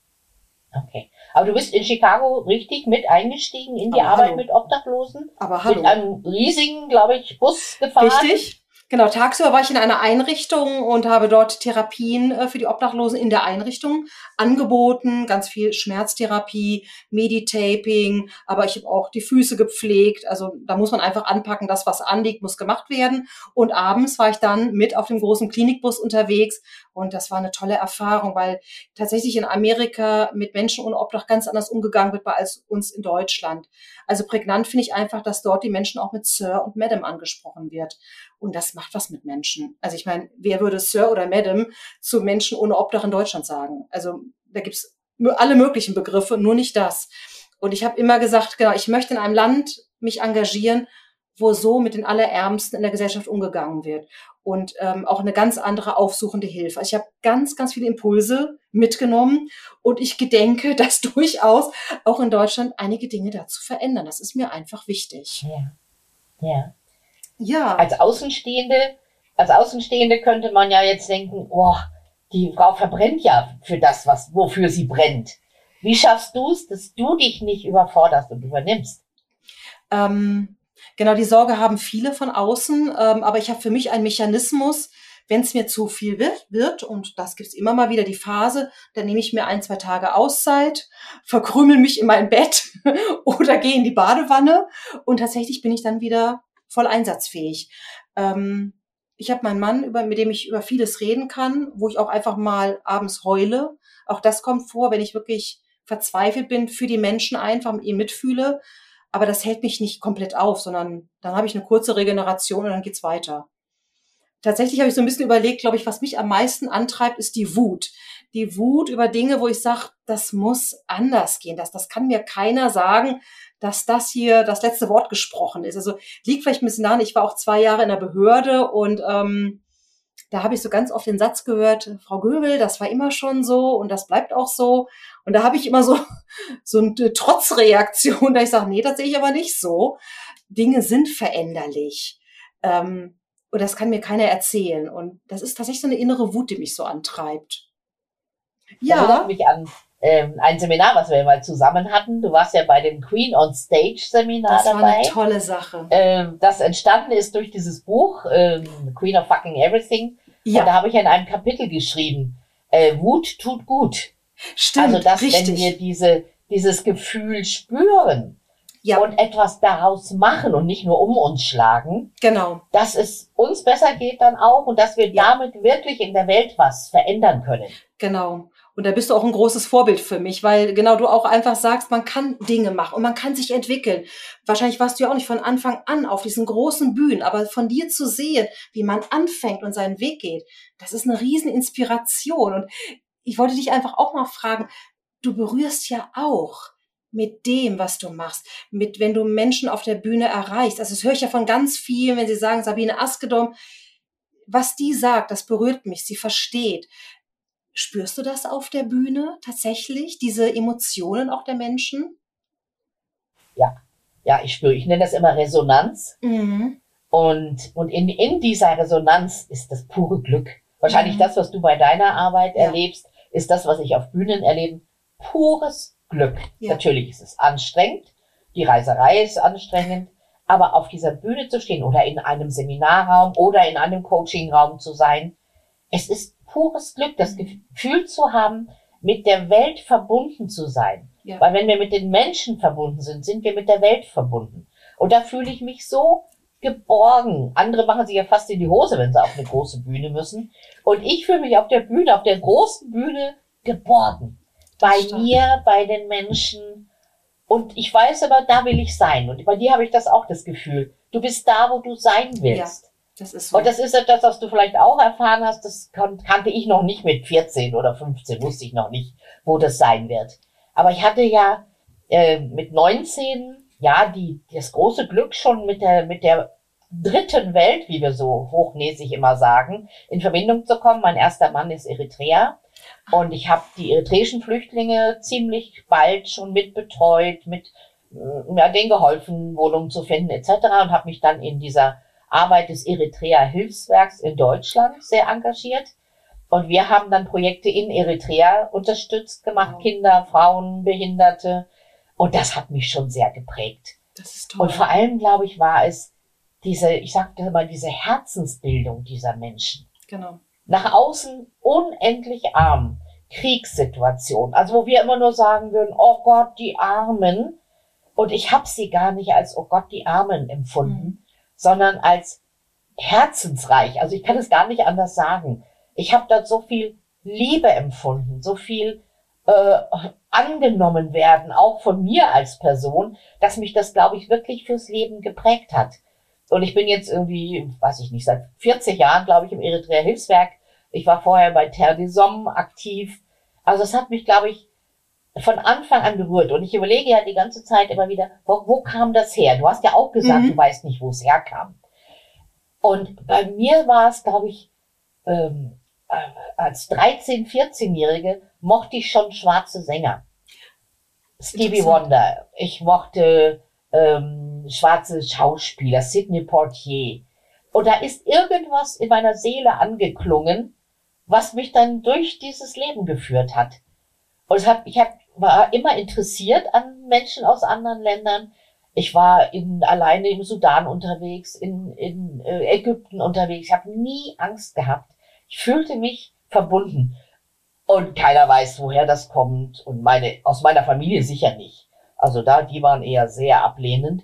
okay. Aber du bist in Chicago richtig mit eingestiegen in die Aber Arbeit hallo. mit Obdachlosen? Aber hallo. Mit einem riesigen, glaube ich, Bus gefahren? Richtig. Genau, tagsüber war ich in einer Einrichtung und habe dort Therapien äh, für die Obdachlosen in der Einrichtung angeboten, ganz viel Schmerztherapie, Meditaping, aber ich habe auch die Füße gepflegt. Also da muss man einfach anpacken, das, was anliegt, muss gemacht werden. Und abends war ich dann mit auf dem großen Klinikbus unterwegs und das war eine tolle Erfahrung, weil tatsächlich in Amerika mit Menschen ohne Obdach ganz anders umgegangen wird als uns in Deutschland. Also prägnant finde ich einfach, dass dort die Menschen auch mit Sir und Madam angesprochen wird. Und das macht was mit Menschen. Also ich meine, wer würde Sir oder Madam zu Menschen ohne Obdach in Deutschland sagen? Also da gibt's alle möglichen Begriffe, nur nicht das. Und ich habe immer gesagt, genau, ich möchte in einem Land mich engagieren, wo so mit den Allerärmsten in der Gesellschaft umgegangen wird. Und ähm, auch eine ganz andere aufsuchende Hilfe. Also ich habe ganz, ganz viele Impulse mitgenommen und ich gedenke, dass durchaus auch in Deutschland einige Dinge dazu verändern. Das ist mir einfach wichtig. Ja. Ja. Ja. Als Außenstehende, als Außenstehende könnte man ja jetzt denken, oh, die Frau verbrennt ja für das, was, wofür sie brennt. Wie schaffst du es, dass du dich nicht überforderst und übernimmst? Ähm, genau, die Sorge haben viele von außen, ähm, aber ich habe für mich einen Mechanismus, wenn es mir zu viel wird, wird, und das gibt's immer mal wieder die Phase, dann nehme ich mir ein, zwei Tage Auszeit, verkrümel mich in mein Bett oder gehe in die Badewanne und tatsächlich bin ich dann wieder voll einsatzfähig. Ähm, ich habe meinen Mann, über, mit dem ich über vieles reden kann, wo ich auch einfach mal abends heule. Auch das kommt vor, wenn ich wirklich verzweifelt bin für die Menschen einfach mit ihnen mitfühle. Aber das hält mich nicht komplett auf, sondern dann habe ich eine kurze Regeneration und dann geht's weiter. Tatsächlich habe ich so ein bisschen überlegt, glaube ich, was mich am meisten antreibt, ist die Wut. Die Wut über Dinge, wo ich sage, das muss anders gehen. Das, das kann mir keiner sagen, dass das hier das letzte Wort gesprochen ist. Also liegt vielleicht ein bisschen daran, ich war auch zwei Jahre in der Behörde und ähm, da habe ich so ganz oft den Satz gehört, Frau Göbel, das war immer schon so und das bleibt auch so. Und da habe ich immer so, so eine Trotzreaktion, da ich sage, nee, das sehe ich aber nicht so. Dinge sind veränderlich. Ähm, und das kann mir keiner erzählen. Und das ist tatsächlich so eine innere Wut, die mich so antreibt. Ja. Das mich an ähm, ein Seminar, was wir mal zusammen hatten. Du warst ja bei dem Queen on Stage Seminar dabei. Das war eine tolle Sache. Ähm, das entstanden ist durch dieses Buch ähm, Queen of Fucking Everything. Ja. Und da habe ich in einem Kapitel geschrieben, äh, Wut tut gut. Stimmt, Also dass richtig. wenn wir diese, dieses Gefühl spüren ja. und etwas daraus machen und nicht nur um uns schlagen, genau. dass es uns besser geht dann auch und dass wir ja. damit wirklich in der Welt was verändern können. Genau. Und da bist du auch ein großes Vorbild für mich, weil genau du auch einfach sagst, man kann Dinge machen und man kann sich entwickeln. Wahrscheinlich warst du ja auch nicht von Anfang an auf diesen großen Bühnen, aber von dir zu sehen, wie man anfängt und seinen Weg geht, das ist eine riesen Inspiration. Und ich wollte dich einfach auch mal fragen, du berührst ja auch mit dem, was du machst, mit wenn du Menschen auf der Bühne erreichst. Also das höre ich ja von ganz vielen, wenn sie sagen, Sabine Askedom, was die sagt, das berührt mich, sie versteht. Spürst du das auf der Bühne tatsächlich, diese Emotionen auch der Menschen? Ja, ja, ich spüre, ich nenne das immer Resonanz. Mhm. Und, und in, in dieser Resonanz ist das pure Glück. Wahrscheinlich mhm. das, was du bei deiner Arbeit ja. erlebst, ist das, was ich auf Bühnen erlebe. Pures Glück. Ja. Natürlich ist es anstrengend. Die Reiserei ist anstrengend. Aber auf dieser Bühne zu stehen oder in einem Seminarraum oder in einem Coachingraum zu sein, es ist pures Glück, das Gefühl zu haben, mit der Welt verbunden zu sein. Ja. Weil wenn wir mit den Menschen verbunden sind, sind wir mit der Welt verbunden. Und da fühle ich mich so geborgen. Andere machen sich ja fast in die Hose, wenn sie auf eine große Bühne müssen. Und ich fühle mich auf der Bühne, auf der großen Bühne geborgen. Bei mir, bei den Menschen. Und ich weiß aber, da will ich sein. Und bei dir habe ich das auch das Gefühl. Du bist da, wo du sein willst. Ja. Das ist so. Und das ist etwas, was du vielleicht auch erfahren hast, das kannte ich noch nicht mit 14 oder 15, wusste ich noch nicht, wo das sein wird. Aber ich hatte ja äh, mit 19 ja die das große Glück schon mit der mit der dritten Welt, wie wir so hochnäsig immer sagen, in Verbindung zu kommen. Mein erster Mann ist Eritrea und ich habe die eritreischen Flüchtlinge ziemlich bald schon mitbetreut, mit äh, ja, denen geholfen, Wohnungen zu finden etc. und habe mich dann in dieser Arbeit des Eritrea Hilfswerks in Deutschland sehr engagiert. Und wir haben dann Projekte in Eritrea unterstützt, gemacht, wow. Kinder, Frauen, Behinderte. Und das hat mich schon sehr geprägt. Das ist toll. Und vor allem, glaube ich, war es diese, ich sagte immer, diese Herzensbildung dieser Menschen. Genau. Nach außen unendlich arm. Kriegssituation. Also wo wir immer nur sagen würden, oh Gott, die Armen. Und ich habe sie gar nicht als, oh Gott, die Armen empfunden, mhm sondern als herzensreich. Also ich kann es gar nicht anders sagen. Ich habe dort so viel Liebe empfunden, so viel äh, angenommen werden, auch von mir als Person, dass mich das, glaube ich, wirklich fürs Leben geprägt hat. Und ich bin jetzt irgendwie, weiß ich nicht, seit 40 Jahren, glaube ich, im Eritrea Hilfswerk. Ich war vorher bei Terre des Hommes aktiv. Also es hat mich, glaube ich, von Anfang an berührt. Und ich überlege ja die ganze Zeit immer wieder, wo, wo kam das her? Du hast ja auch gesagt, mhm. du weißt nicht, wo es herkam. Und bei mir war es, glaube ich, ähm, äh, als 13-, 14-Jährige mochte ich schon schwarze Sänger. Stevie Wonder. Ich mochte ähm, schwarze Schauspieler, Sidney Portier. Und da ist irgendwas in meiner Seele angeklungen, was mich dann durch dieses Leben geführt hat. Und es hat, ich hab, war immer interessiert an Menschen aus anderen Ländern. Ich war in, alleine im Sudan unterwegs, in, in äh, Ägypten unterwegs. Ich habe nie Angst gehabt. Ich fühlte mich verbunden. Und keiner weiß, woher das kommt. Und meine, aus meiner Familie sicher nicht. Also da, die waren eher sehr ablehnend.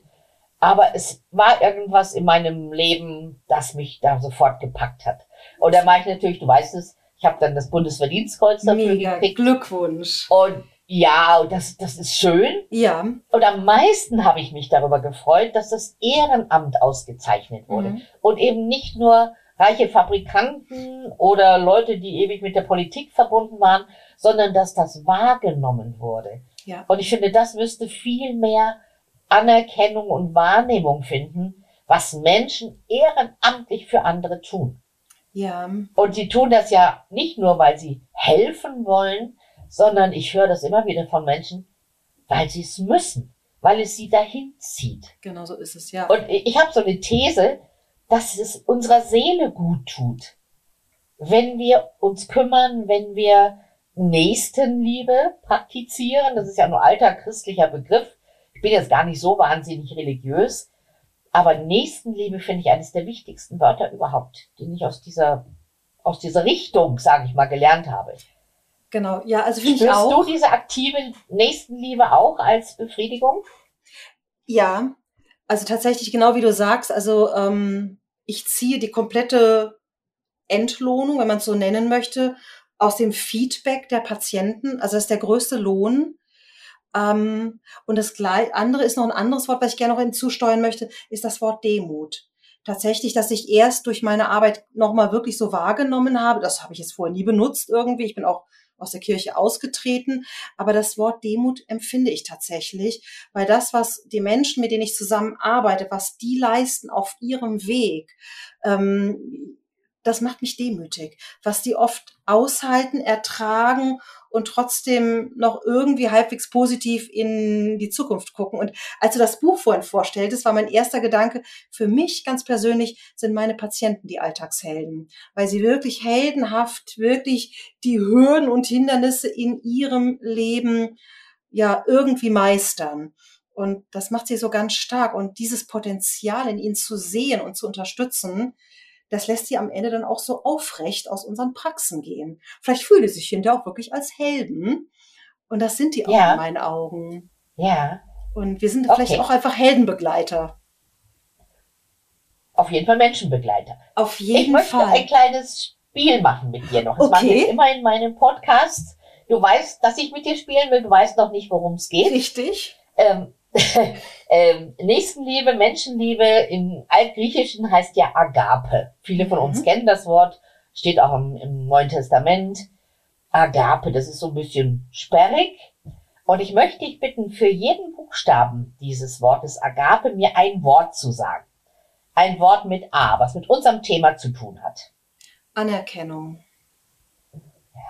Aber es war irgendwas in meinem Leben, das mich da sofort gepackt hat. Und da war ich natürlich, du weißt es, ich habe dann das Bundesverdienstkreuz dafür Mega, gekriegt. Glückwunsch. Und ja, das, das ist schön. Ja. Und am meisten habe ich mich darüber gefreut, dass das Ehrenamt ausgezeichnet wurde. Mhm. Und eben nicht nur reiche Fabrikanten oder Leute, die ewig mit der Politik verbunden waren, sondern dass das wahrgenommen wurde. Ja. Und ich finde, das müsste viel mehr Anerkennung und Wahrnehmung finden, was Menschen ehrenamtlich für andere tun. Ja. Und sie tun das ja nicht nur, weil sie helfen wollen, sondern ich höre das immer wieder von Menschen, weil sie es müssen, weil es sie dahin zieht. Genau so ist es, ja. Und ich habe so eine These, dass es unserer Seele gut tut, wenn wir uns kümmern, wenn wir Nächstenliebe praktizieren. Das ist ja nur alter christlicher Begriff. Ich bin jetzt gar nicht so wahnsinnig religiös, aber Nächstenliebe finde ich eines der wichtigsten Wörter überhaupt, den ich aus dieser, aus dieser Richtung, sage ich mal, gelernt habe. Genau, ja, also finde ich auch. du diese aktive Nächstenliebe auch als Befriedigung? Ja, also tatsächlich genau wie du sagst, also ähm, ich ziehe die komplette Entlohnung, wenn man es so nennen möchte, aus dem Feedback der Patienten. Also das ist der größte Lohn. Ähm, und das andere ist noch ein anderes Wort, was ich gerne noch hinzusteuern möchte, ist das Wort Demut. Tatsächlich, dass ich erst durch meine Arbeit nochmal wirklich so wahrgenommen habe. Das habe ich jetzt vorher nie benutzt irgendwie. Ich bin auch aus der Kirche ausgetreten. Aber das Wort Demut empfinde ich tatsächlich, weil das, was die Menschen, mit denen ich zusammenarbeite, was die leisten auf ihrem Weg, ähm, das macht mich demütig, was die oft aushalten, ertragen und trotzdem noch irgendwie halbwegs positiv in die Zukunft gucken. Und als du das Buch vorhin vorstelltest, war mein erster Gedanke, für mich ganz persönlich sind meine Patienten die Alltagshelden, weil sie wirklich heldenhaft, wirklich die Hürden und Hindernisse in ihrem Leben ja irgendwie meistern. Und das macht sie so ganz stark. Und dieses Potenzial in ihnen zu sehen und zu unterstützen, das lässt sie am Ende dann auch so aufrecht aus unseren Praxen gehen. Vielleicht fühlen sie sich hinterher auch wirklich als Helden. Und das sind die auch ja. in meinen Augen. Ja. Und wir sind okay. vielleicht auch einfach Heldenbegleiter. Auf jeden Fall Menschenbegleiter. Auf jeden ich möchte Fall. ein kleines Spiel machen mit dir noch. Das okay. mache ich immer in meinem Podcast. Du weißt, dass ich mit dir spielen will. Du weißt noch nicht, worum es geht. Richtig. Ähm, ähm, Nächstenliebe, Menschenliebe im Altgriechischen heißt ja Agape. Viele von uns mhm. kennen das Wort, steht auch im, im Neuen Testament. Agape, das ist so ein bisschen sperrig. Und ich möchte dich bitten, für jeden Buchstaben dieses Wortes Agape mir ein Wort zu sagen. Ein Wort mit A, was mit unserem Thema zu tun hat. Anerkennung.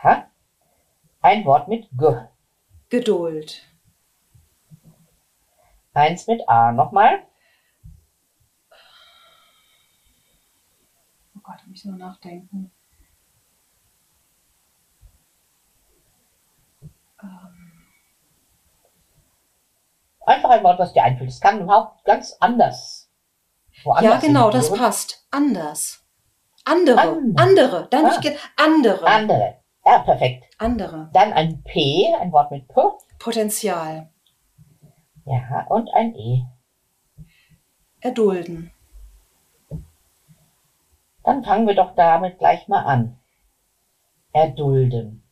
Ja. Ein Wort mit G. Geduld. Eins mit A. Nochmal. Oh Gott, muss ich nur nachdenken. Ähm. Einfach ein Wort, was dir einfällt. Es kann überhaupt ganz anders. ja, genau, das passt. Anders. Andere. Andere. andere. Dann ah. ich andere. Andere. Ja, perfekt. Andere. Dann ein P, ein Wort mit P. Potenzial. Ja, und ein E. Erdulden. Dann fangen wir doch damit gleich mal an. Erdulden.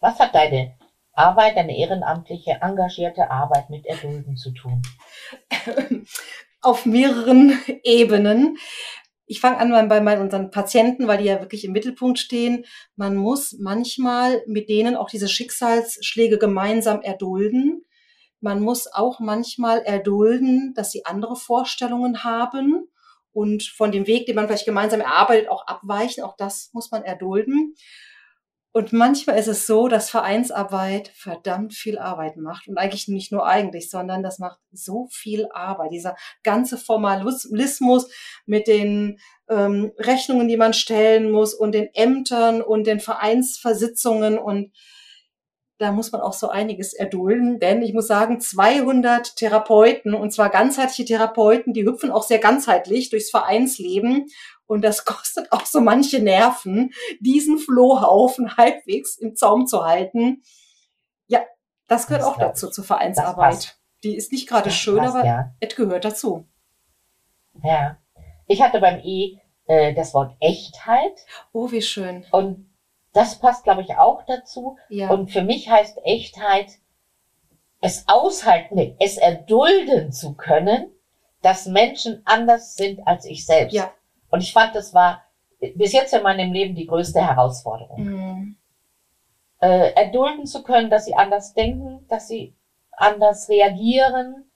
Was hat deine Arbeit, deine ehrenamtliche, engagierte Arbeit mit Erdulden zu tun? Auf mehreren Ebenen. Ich fange an bei, bei unseren Patienten, weil die ja wirklich im Mittelpunkt stehen. Man muss manchmal mit denen auch diese Schicksalsschläge gemeinsam erdulden. Man muss auch manchmal erdulden, dass sie andere Vorstellungen haben und von dem Weg, den man vielleicht gemeinsam erarbeitet, auch abweichen. Auch das muss man erdulden. Und manchmal ist es so, dass Vereinsarbeit verdammt viel Arbeit macht. Und eigentlich nicht nur eigentlich, sondern das macht so viel Arbeit. Dieser ganze Formalismus mit den ähm, Rechnungen, die man stellen muss und den Ämtern und den Vereinsversitzungen und da muss man auch so einiges erdulden, denn ich muss sagen, 200 Therapeuten, und zwar ganzheitliche Therapeuten, die hüpfen auch sehr ganzheitlich durchs Vereinsleben. Und das kostet auch so manche Nerven, diesen Flohhaufen halbwegs im Zaum zu halten. Ja, das gehört das auch dazu, zur Vereinsarbeit. Die ist nicht gerade schön, passt, aber ja. es gehört dazu. Ja. Ich hatte beim E äh, das Wort Echtheit. Oh, wie schön. Und das passt, glaube ich, auch dazu. Ja. Und für mich heißt Echtheit, es aushalten, es erdulden zu können, dass Menschen anders sind als ich selbst. Ja. Und ich fand, das war bis jetzt in meinem Leben die größte Herausforderung. Mhm. Äh, erdulden zu können, dass sie anders denken, dass sie anders reagieren.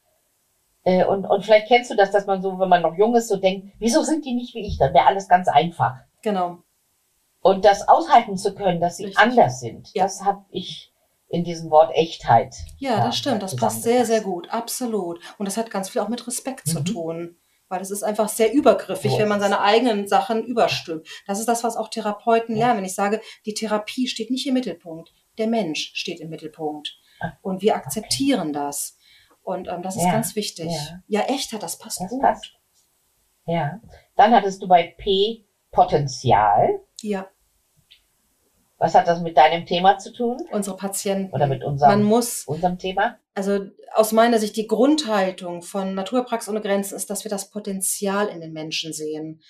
Äh, und, und vielleicht kennst du das, dass man so, wenn man noch jung ist, so denkt, wieso sind die nicht wie ich? Dann wäre alles ganz einfach. Genau. Und das aushalten zu können, dass sie Richtig. anders sind, ja. das habe ich in diesem Wort Echtheit. Ja, das stimmt. Das passt sehr, sehr gut. Absolut. Und das hat ganz viel auch mit Respekt mhm. zu tun. Weil es ist einfach sehr übergriffig, oh, wenn man seine eigenen Sachen überstülpt. Das ist das, was auch Therapeuten ja. lernen. Wenn ich sage, die Therapie steht nicht im Mittelpunkt. Der Mensch steht im Mittelpunkt. Ah, Und wir akzeptieren okay. das. Und ähm, das ist ja. ganz wichtig. Ja. ja, Echtheit, das passt das gut. Passt. Ja. Dann hattest du bei P Potenzial. Ja. Was hat das mit deinem Thema zu tun? Unsere Patienten. Oder mit unserem, Man muss, unserem Thema? Also aus meiner Sicht, die Grundhaltung von Naturpraxis ohne Grenzen ist, dass wir das Potenzial in den Menschen sehen.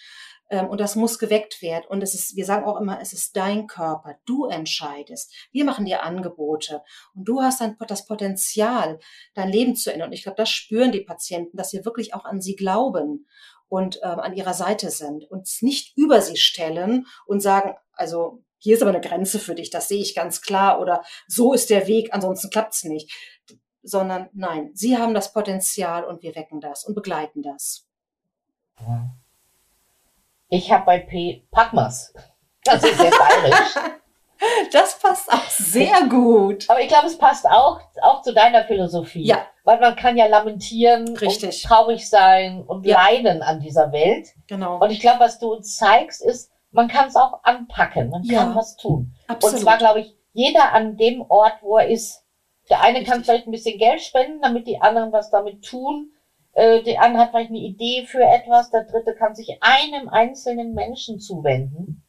Ähm, und das muss geweckt werden. Und es ist, wir sagen auch immer, es ist dein Körper. Du entscheidest. Wir machen dir Angebote. Und du hast dann das Potenzial, dein Leben zu ändern. Und ich glaube, das spüren die Patienten, dass wir wirklich auch an sie glauben und ähm, an ihrer Seite sind. Uns nicht über sie stellen und sagen, also hier ist aber eine Grenze für dich, das sehe ich ganz klar. Oder so ist der Weg, ansonsten klappt's nicht. Sondern nein, sie haben das Potenzial und wir wecken das und begleiten das. Ich habe bei P. Packmas. Das ist sehr bayerisch. Das passt auch sehr gut. Aber ich glaube, es passt auch, auch zu deiner Philosophie. Ja. Weil man kann ja lamentieren Richtig. und traurig sein und Ja. leiden an dieser Welt. Genau. Und ich glaube, was du uns zeigst, ist, man kann es auch anpacken. Man Ja. kann was tun. Absolut. Und zwar, glaube ich, jeder an dem Ort, wo er ist. Der eine kann Richtig. vielleicht ein bisschen Geld spenden, damit die anderen was damit tun. Äh, der andere hat vielleicht eine Idee für etwas. Der dritte kann sich einem einzelnen Menschen zuwenden.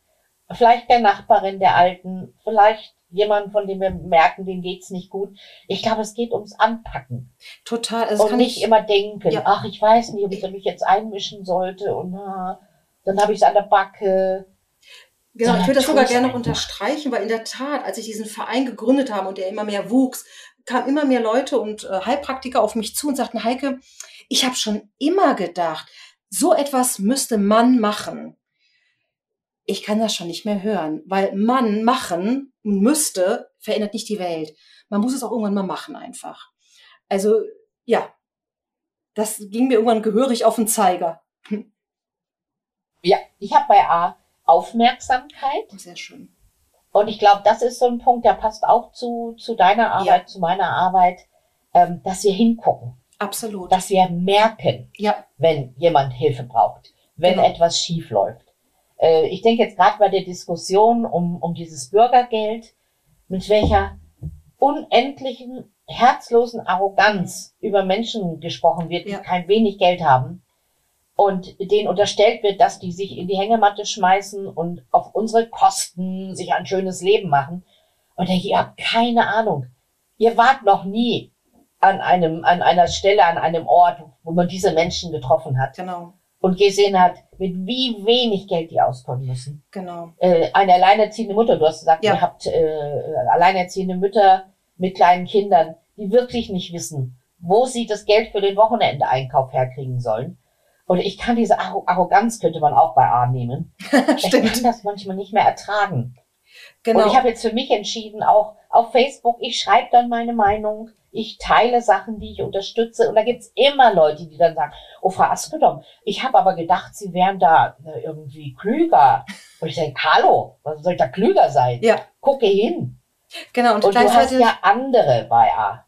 Vielleicht der Nachbarin der Alten, vielleicht jemand, von dem wir merken, dem geht's nicht gut. Ich glaube, es geht ums Anpacken Total. Also und kann nicht ich, immer denken, Ja. ach, ich weiß nicht, ob ich mich jetzt einmischen sollte und na, dann habe ich es an der Backe. Genau, ich würde das sogar gerne noch unterstreichen, weil in der Tat, als ich diesen Verein gegründet habe und der immer mehr wuchs, kamen immer mehr Leute und äh, Heilpraktiker auf mich zu und sagten, Heike, ich habe schon immer gedacht, so etwas müsste man machen. Ich kann das schon nicht mehr hören, weil man machen müsste, verändert nicht die Welt. Man muss es auch irgendwann mal machen einfach. Also ja, das ging mir irgendwann gehörig auf den Zeiger. Ja, ich habe bei A Aufmerksamkeit Sehr schön. und ich glaube, das ist so ein Punkt, der passt auch zu, zu deiner Arbeit, zu meiner Arbeit, ähm, dass wir hingucken, Absolut. dass wir merken, ja, wenn jemand Hilfe braucht, wenn Genau. etwas schief läuft. Äh, ich denke jetzt gerade bei der Diskussion um, um dieses Bürgergeld, mit welcher unendlichen, herzlosen Arroganz über Menschen gesprochen wird, die Ja. kein wenig Geld haben und denen unterstellt wird, dass die sich in die Hängematte schmeißen und auf unsere Kosten sich ein schönes Leben machen. Und denke, ihr habt keine Ahnung. Ihr wart noch nie an einem, an einer Stelle, an einem Ort, wo man diese Menschen getroffen hat genau, und gesehen hat, mit wie wenig Geld die auskommen müssen. genau. Äh, eine alleinerziehende Mutter, du hast gesagt, Ja. ihr habt äh, alleinerziehende Mütter mit kleinen Kindern, die wirklich nicht wissen, wo sie das Geld für den Wochenendeinkauf herkriegen sollen. Und ich kann diese Arro Arroganz, könnte man auch bei A nehmen. Ich kann das manchmal nicht mehr ertragen. Genau. Und ich habe jetzt für mich entschieden, auch auf Facebook, ich schreibe dann meine Meinung, ich teile Sachen, die ich unterstütze. Und da gibt's immer Leute, die dann sagen, oh, Frau Askedom, ich habe aber gedacht, Sie wären da äh, irgendwie klüger. Und ich denke, hallo, was soll ich da klüger sein? ja, Gucke hin. genau. Und, Und du hast ja andere bei A.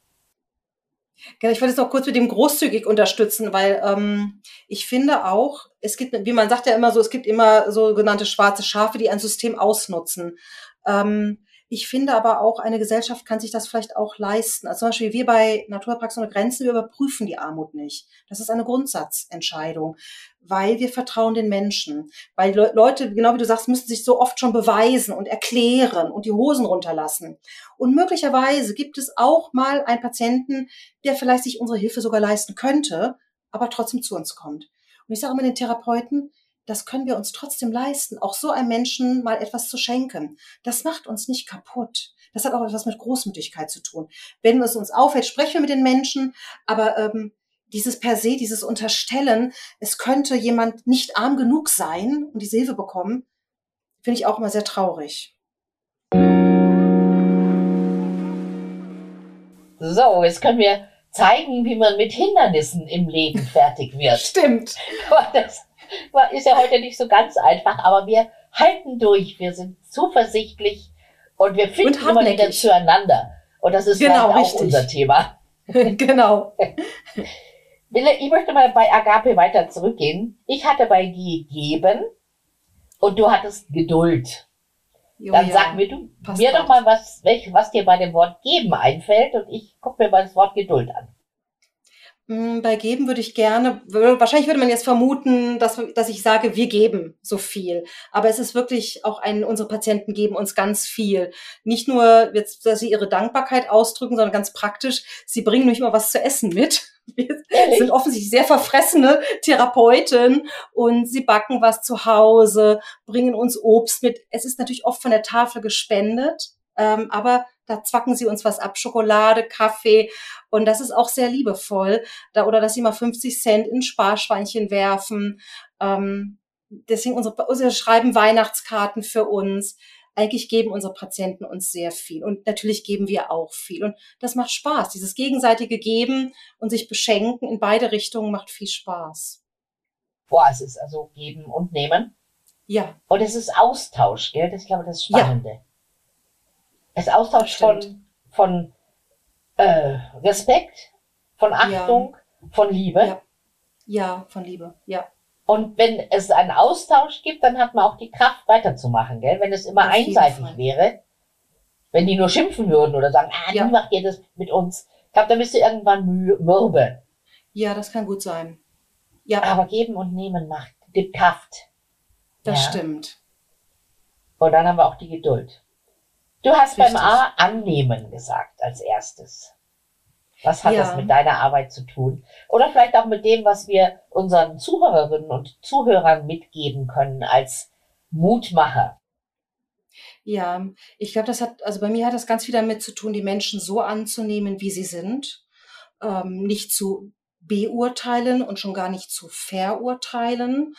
genau, ich wollte es noch kurz mit dem großzügig unterstützen, weil ähm, ich finde auch, es gibt, wie man sagt ja immer so, es gibt immer sogenannte schwarze Schafe, die ein System ausnutzen. Ähm, ich finde aber auch, eine Gesellschaft kann sich das vielleicht auch leisten. Also zum Beispiel wir bei Naturpraxis ohne Grenzen, wir überprüfen die Armut nicht. Das ist eine Grundsatzentscheidung, weil wir vertrauen den Menschen. Weil Le Leute, genau wie du sagst, müssen sich so oft schon beweisen und erklären und die Hosen runterlassen. Und möglicherweise gibt es auch mal einen Patienten, der vielleicht sich unsere Hilfe sogar leisten könnte, aber trotzdem zu uns kommt. Und ich sage immer den Therapeuten, das können wir uns trotzdem leisten, auch so einem Menschen mal etwas zu schenken. Das macht uns nicht kaputt. Das hat auch etwas mit Großmütigkeit zu tun. Wenn es uns auffällt, sprechen wir mit den Menschen, aber ähm, dieses per se, dieses Unterstellen, es könnte jemand nicht arm genug sein und diese Hilfe bekommen, finde ich auch immer sehr traurig. So, jetzt können wir zeigen, wie man mit Hindernissen im Leben fertig wird. Stimmt. Das ist ja heute nicht so ganz einfach, aber wir halten durch, wir sind zuversichtlich und wir finden Und immer wieder zueinander. Und das ist Genau, auch richtig. unser Thema. genau. Wille, Ich möchte mal bei Agape weiter zurückgehen. Ich hatte bei dir geben und du hattest Geduld. Jo, Dann ja. sag mir du passt mir doch mal, was, welch, was dir bei dem Wort geben einfällt und ich gucke mir mal das Wort Geduld an. Mm, bei Geben würde ich gerne, wahrscheinlich würde man jetzt vermuten, dass, dass ich sage, wir geben so viel. Aber es ist wirklich auch ein, unsere Patienten geben uns ganz viel. Nicht nur, jetzt, dass sie ihre Dankbarkeit ausdrücken, sondern ganz praktisch, sie bringen nicht immer was zu essen mit. Wir sind offensichtlich sehr verfressene Therapeuten und sie backen was zu Hause, bringen uns Obst mit. Es ist natürlich oft von der Tafel gespendet, ähm, aber da zwacken sie uns was ab, Schokolade, Kaffee. Und das ist auch sehr liebevoll. Da, oder dass sie mal 50 Cent in Sparschweinchen werfen. Ähm, deswegen unsere, unsere schreiben Weihnachtskarten für uns. Eigentlich geben unsere Patienten uns sehr viel. Und natürlich geben wir auch viel. Und das macht Spaß. Dieses gegenseitige Geben und sich beschenken in beide Richtungen macht viel Spaß. Boah, es ist also geben und nehmen. Ja. Und es ist Austausch, gell? Das ist, glaube ich, das Spannende. Ja. Es Austausch von, von äh, Respekt, von Achtung, ja. von Liebe. Ja. ja, von Liebe, ja. Und wenn es einen Austausch gibt, dann hat man auch die Kraft weiterzumachen, gell? Wenn es immer Auf einseitig wäre, wenn die nur schimpfen würden oder sagen, ah, ja. wie macht ihr das mit uns? Ich glaube, dann bist du irgendwann mürbe. Ja, das kann gut sein. Ja. Aber geben und nehmen macht, gibt Kraft. Das ja. stimmt. Und dann haben wir auch die Geduld. Du hast Richtig. beim A annehmen gesagt als erstes. Was hat ja. das mit deiner Arbeit zu tun? Oder vielleicht auch mit dem, was wir unseren Zuhörerinnen und Zuhörern mitgeben können als Mutmacher? Ja, ich glaube, das hat, also bei mir hat das ganz viel damit zu tun, die Menschen so anzunehmen, wie sie sind, ähm, nicht zu beurteilen und schon gar nicht zu verurteilen,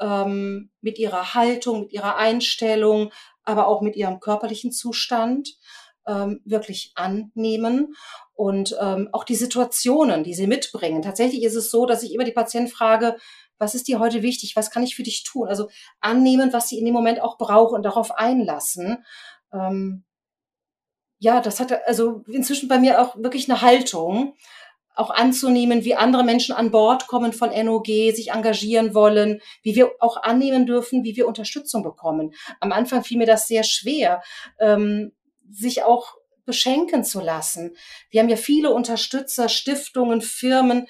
ähm, mit ihrer Haltung, mit ihrer Einstellung, aber auch mit ihrem körperlichen Zustand ähm, wirklich annehmen und ähm, auch die Situationen, die sie mitbringen. Tatsächlich ist es so, dass ich immer die Patienten frage, was ist dir heute wichtig? Was kann ich für dich tun? Also annehmen, was sie in dem Moment auch brauchen und darauf einlassen. Ähm, ja, das hat also inzwischen bei mir auch wirklich eine Haltung, auch anzunehmen, wie andere Menschen an Bord kommen von NOG, sich engagieren wollen, wie wir auch annehmen dürfen, wie wir Unterstützung bekommen. Am Anfang fiel mir das sehr schwer, ähm, sich auch beschenken zu lassen. Wir haben ja viele Unterstützer, Stiftungen, Firmen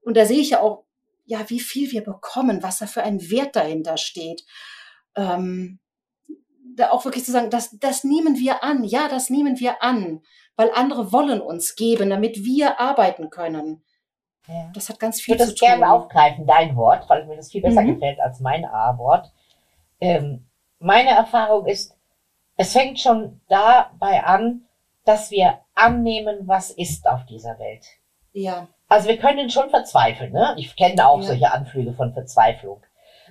und da sehe ich ja auch, ja, wie viel wir bekommen, was da für ein Wert dahinter steht. Ähm, da auch wirklich zu sagen, das, das nehmen wir an, ja, das nehmen wir an weil andere wollen uns geben, damit wir arbeiten können. Ja. Das hat ganz viel zu tun. Ich würde das gerne aufgreifen, dein Wort, weil mir das viel besser mhm. gefällt als mein A-Wort. Ähm, meine Erfahrung ist, es fängt schon dabei an, dass wir annehmen, was ist auf dieser Welt. Ja. Also wir können schon verzweifeln. Ne? Ich kenne auch ja. solche Anflüge von Verzweiflung.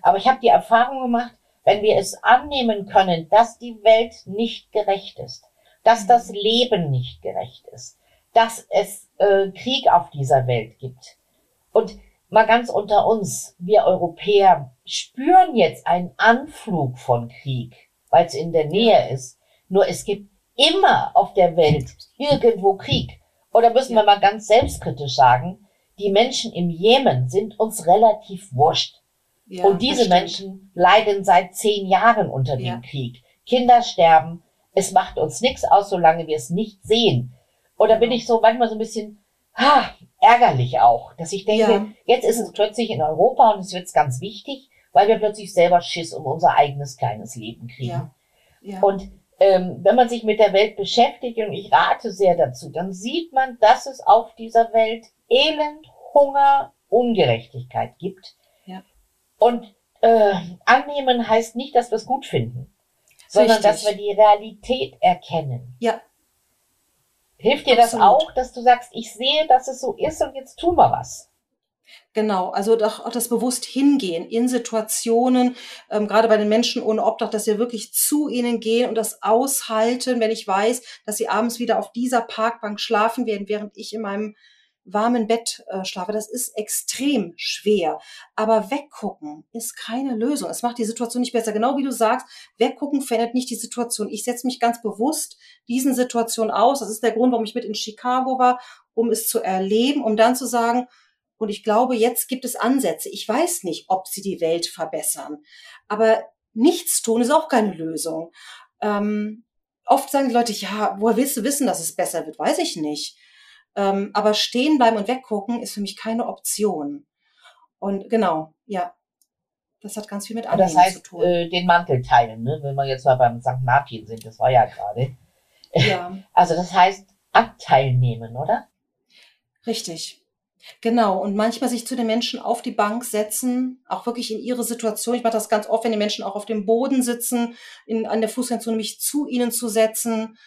Aber ich habe die Erfahrung gemacht, wenn wir es annehmen können, dass die Welt nicht gerecht ist, dass das Leben nicht gerecht ist, dass es äh, Krieg auf dieser Welt gibt. Und mal ganz unter uns, wir Europäer spüren jetzt einen Anflug von Krieg, weil es in der Nähe ist. Nur es gibt immer auf der Welt irgendwo Krieg. Oder müssen wir mal ganz selbstkritisch sagen, die Menschen im Jemen sind uns relativ wurscht. Ja, und diese Menschen leiden seit zehn Jahren unter dem ja. Krieg. Kinder sterben, es macht uns nichts aus, solange wir es nicht sehen. Oder bin ich so manchmal so ein bisschen ha, ärgerlich auch, dass ich denke, ja. jetzt ist es plötzlich in Europa und es wird ganz wichtig, weil wir plötzlich selber Schiss um unser eigenes kleines Leben kriegen. Ja. Ja. Und ähm, wenn man sich mit der Welt beschäftigt, und ich rate sehr dazu, dann sieht man, dass es auf dieser Welt Elend, Hunger, Ungerechtigkeit gibt. Ja. Und äh, annehmen heißt nicht, dass wir es gut finden sondern Richtig. dass wir die Realität erkennen. Ja. Hilft dir Absolut. das auch, dass du sagst, ich sehe, dass es so ist und jetzt tun wir was? Genau, also doch auch das bewusst hingehen in Situationen, ähm, gerade bei den Menschen ohne Obdach, dass wir wirklich zu ihnen gehen und das aushalten, wenn ich weiß, dass sie abends wieder auf dieser Parkbank schlafen werden, während ich in meinem warmen Bett äh, schlafe. Das ist extrem schwer. Aber weggucken ist keine Lösung. Es macht die Situation nicht besser. Genau wie du sagst, weggucken verändert nicht die Situation. Ich setze mich ganz bewusst diesen Situationen aus. Das ist der Grund, warum ich mit in Chicago war, um es zu erleben, um dann zu sagen, und ich glaube, jetzt gibt es Ansätze. Ich weiß nicht, ob sie die Welt verbessern. Aber nichts tun ist auch keine Lösung. Ähm, oft sagen die Leute, ja, woher willst du wissen, dass es besser wird? Weiß ich nicht Ähm, aber stehen bleiben und weggucken ist für mich keine Option. Und genau, ja, das hat ganz viel mit Annehmen das heißt, zu tun. Äh, den Mantel teilen, ne? wenn wir jetzt mal beim St. Martin sind, das war ja gerade. Ja. Also das heißt, Anteil nehmen, oder? Richtig. Genau, und manchmal sich zu den Menschen auf die Bank setzen, auch wirklich in ihre Situation. Ich mache das ganz oft, wenn die Menschen auch auf dem Boden sitzen, in, an der Fußgängerzone mich zu ihnen zu setzen,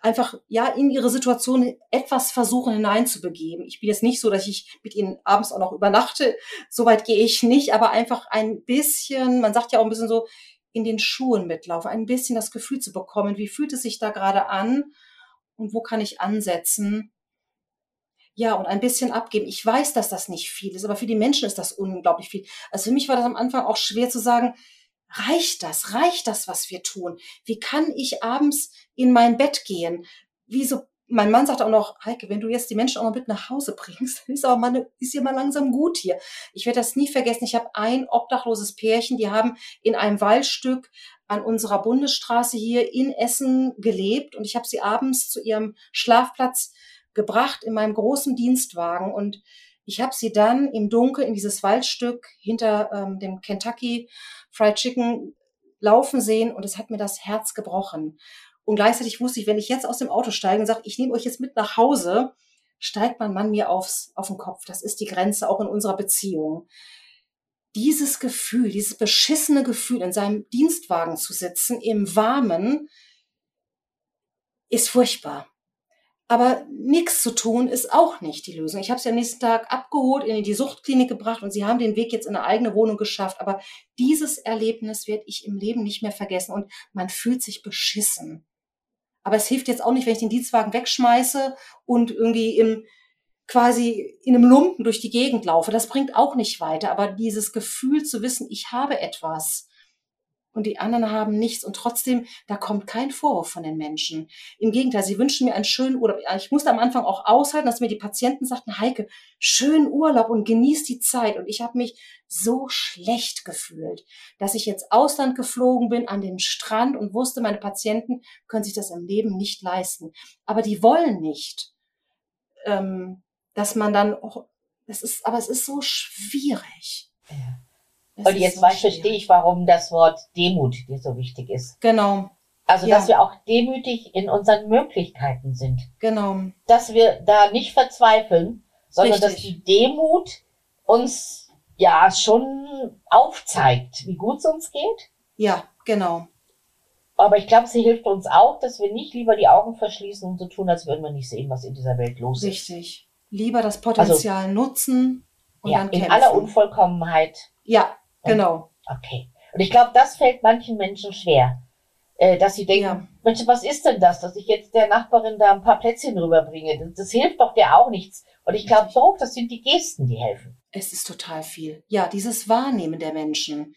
einfach ja in ihre Situation etwas versuchen hineinzubegeben. Ich bin jetzt nicht so, dass ich mit ihnen abends auch noch übernachte, soweit gehe ich nicht, aber einfach ein bisschen, man sagt ja auch ein bisschen so, in den Schuhen mitlaufen, ein bisschen das Gefühl zu bekommen, wie fühlt es sich da gerade an und wo kann ich ansetzen ja, und ein bisschen abgeben. Ich weiß, dass das nicht viel ist, aber für die Menschen ist das unglaublich viel. Also für mich war das am Anfang auch schwer zu sagen, reicht das? Reicht das, was wir tun? Wie kann ich abends in mein Bett gehen? Wieso? Mein Mann sagt auch noch, Heike, wenn du jetzt die Menschen auch mal mit nach Hause bringst, dann ist aber mal, ist ja mal langsam gut hier. Ich werde das nie vergessen. Ich habe ein obdachloses Pärchen, die haben in einem Waldstück an unserer Bundesstraße hier in Essen gelebt und ich habe sie abends zu ihrem Schlafplatz gebracht in meinem großen Dienstwagen und ich habe sie dann im Dunkeln in dieses Waldstück hinter ähm, dem Kentucky Fried Chicken laufen sehen und es hat mir das Herz gebrochen. Und gleichzeitig wusste ich, wenn ich jetzt aus dem Auto steige und sage, ich nehme euch jetzt mit nach Hause, steigt mein Mann mir aufs, auf den Kopf. Das ist die Grenze auch in unserer Beziehung. Dieses Gefühl, dieses beschissene Gefühl, in seinem Dienstwagen zu sitzen, im Warmen, ist furchtbar. Aber nichts zu tun ist auch nicht die Lösung. Ich habe sie am nächsten Tag abgeholt, in die Suchtklinik gebracht und sie haben den Weg jetzt in eine eigene Wohnung geschafft. Aber dieses Erlebnis werde ich im Leben nicht mehr vergessen und man fühlt sich beschissen. Aber es hilft jetzt auch nicht, wenn ich den Dienstwagen wegschmeiße und irgendwie im, quasi in einem Lumpen durch die Gegend laufe. Das bringt auch nicht weiter. Aber dieses Gefühl zu wissen, ich habe etwas, und die anderen haben nichts. Und trotzdem, da kommt kein Vorwurf von den Menschen. Im Gegenteil, sie wünschen mir einen schönen Urlaub. Ich musste am Anfang auch aushalten, dass mir die Patienten sagten, Heike, schönen Urlaub und genieß die Zeit. Und ich habe mich so schlecht gefühlt, dass ich jetzt Ausland geflogen bin an den Strand und wusste, meine Patienten können sich das im Leben nicht leisten. Aber die wollen nicht, ähm, dass man dann, oh, das ist, aber es ist so schwierig. Ja. Und jetzt so verstehe ich, warum das Wort Demut dir so wichtig ist. Genau. Also, ja. dass wir auch demütig in unseren Möglichkeiten sind. Genau. Dass wir da nicht verzweifeln, sondern Richtig. dass die Demut uns ja schon aufzeigt, wie gut es uns geht. Ja, genau. Aber ich glaube, sie hilft uns auch, dass wir nicht lieber die Augen verschließen und so tun, als würden wir nicht sehen, was in dieser Welt los ist. Richtig. Lieber das Potenzial also, nutzen und ja, dann kämpfen. In aller Unvollkommenheit. Ja, Genau. Okay. Und ich glaube, das fällt manchen Menschen schwer, äh, dass sie denken, ja. Mensch, was ist denn das, dass ich jetzt der Nachbarin da ein paar Plätzchen rüberbringe? Das, das hilft doch der auch nichts. Und ich glaube doch, das sind die Gesten, die helfen. Es ist total viel. Ja, dieses Wahrnehmen der Menschen.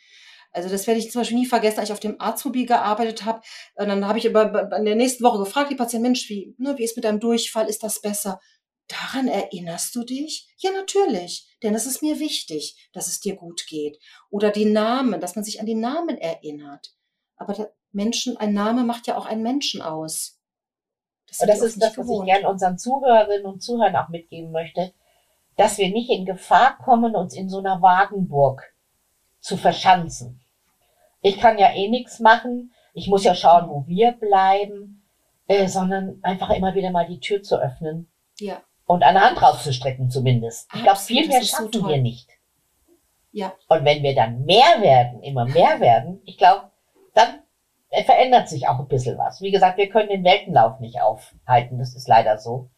Also das werde ich zum Beispiel nie vergessen, als ich auf dem Arztmobil gearbeitet habe. Und dann habe ich aber in der nächsten Woche gefragt, die Patienten, Mensch, wie, ne, wie ist mit deinem Durchfall? Ist das besser? Daran erinnerst du dich? Ja, natürlich, denn es ist mir wichtig, dass es dir gut geht. Oder die Namen, dass man sich an die Namen erinnert. Aber Menschen, ein Name macht ja auch einen Menschen aus. Das, und das ist das, was ich gerne unseren Zuhörerinnen und Zuhörern auch mitgeben möchte, dass wir nicht in Gefahr kommen, uns in so einer Wagenburg zu verschanzen. Ich kann ja eh nichts machen, ich muss ja schauen, wo wir bleiben, äh, sondern einfach immer wieder mal die Tür zu öffnen. Ja und eine Hand rauszustrecken zumindest. Ich glaube, viel mehr schaffen so wir nicht. Ja. Und wenn wir dann mehr werden, immer mehr werden, ich glaube, dann verändert sich auch ein bisschen was. Wie gesagt, wir können den Weltenlauf nicht aufhalten, das ist leider so.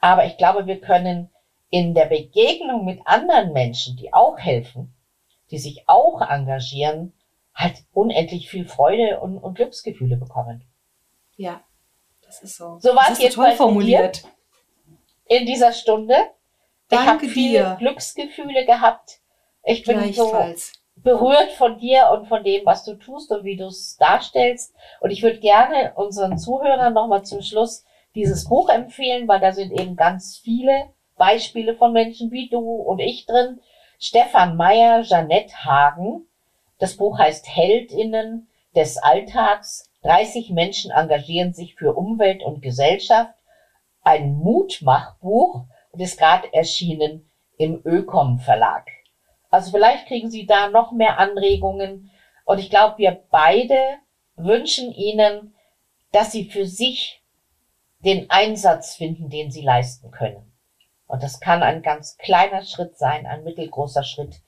Aber ich glaube, wir können in der Begegnung mit anderen Menschen, die auch helfen, die sich auch engagieren, halt unendlich viel Freude und, und Glücksgefühle bekommen. Ja, das ist so. So war es jetzt toll formuliert. Dir in dieser Stunde. Danke ich habe viele Glücksgefühle gehabt. Ich bin so berührt von dir und von dem, was du tust und wie du es darstellst. Und ich würde gerne unseren Zuhörern nochmal zum Schluss dieses Buch empfehlen, weil da sind eben ganz viele Beispiele von Menschen wie du und ich drin. Stefan Meyer, Jeanette Hagen. Das Buch heißt Heldinnen des Alltags. 30 Menschen engagieren sich für Umwelt und Gesellschaft ein Mutmachbuch und ist gerade erschienen im Ökom Verlag. Also vielleicht kriegen Sie da noch mehr Anregungen. Und ich glaube, wir beide wünschen Ihnen, dass Sie für sich den Einsatz finden, den Sie leisten können. Und das kann ein ganz kleiner Schritt sein, ein mittelgroßer Schritt.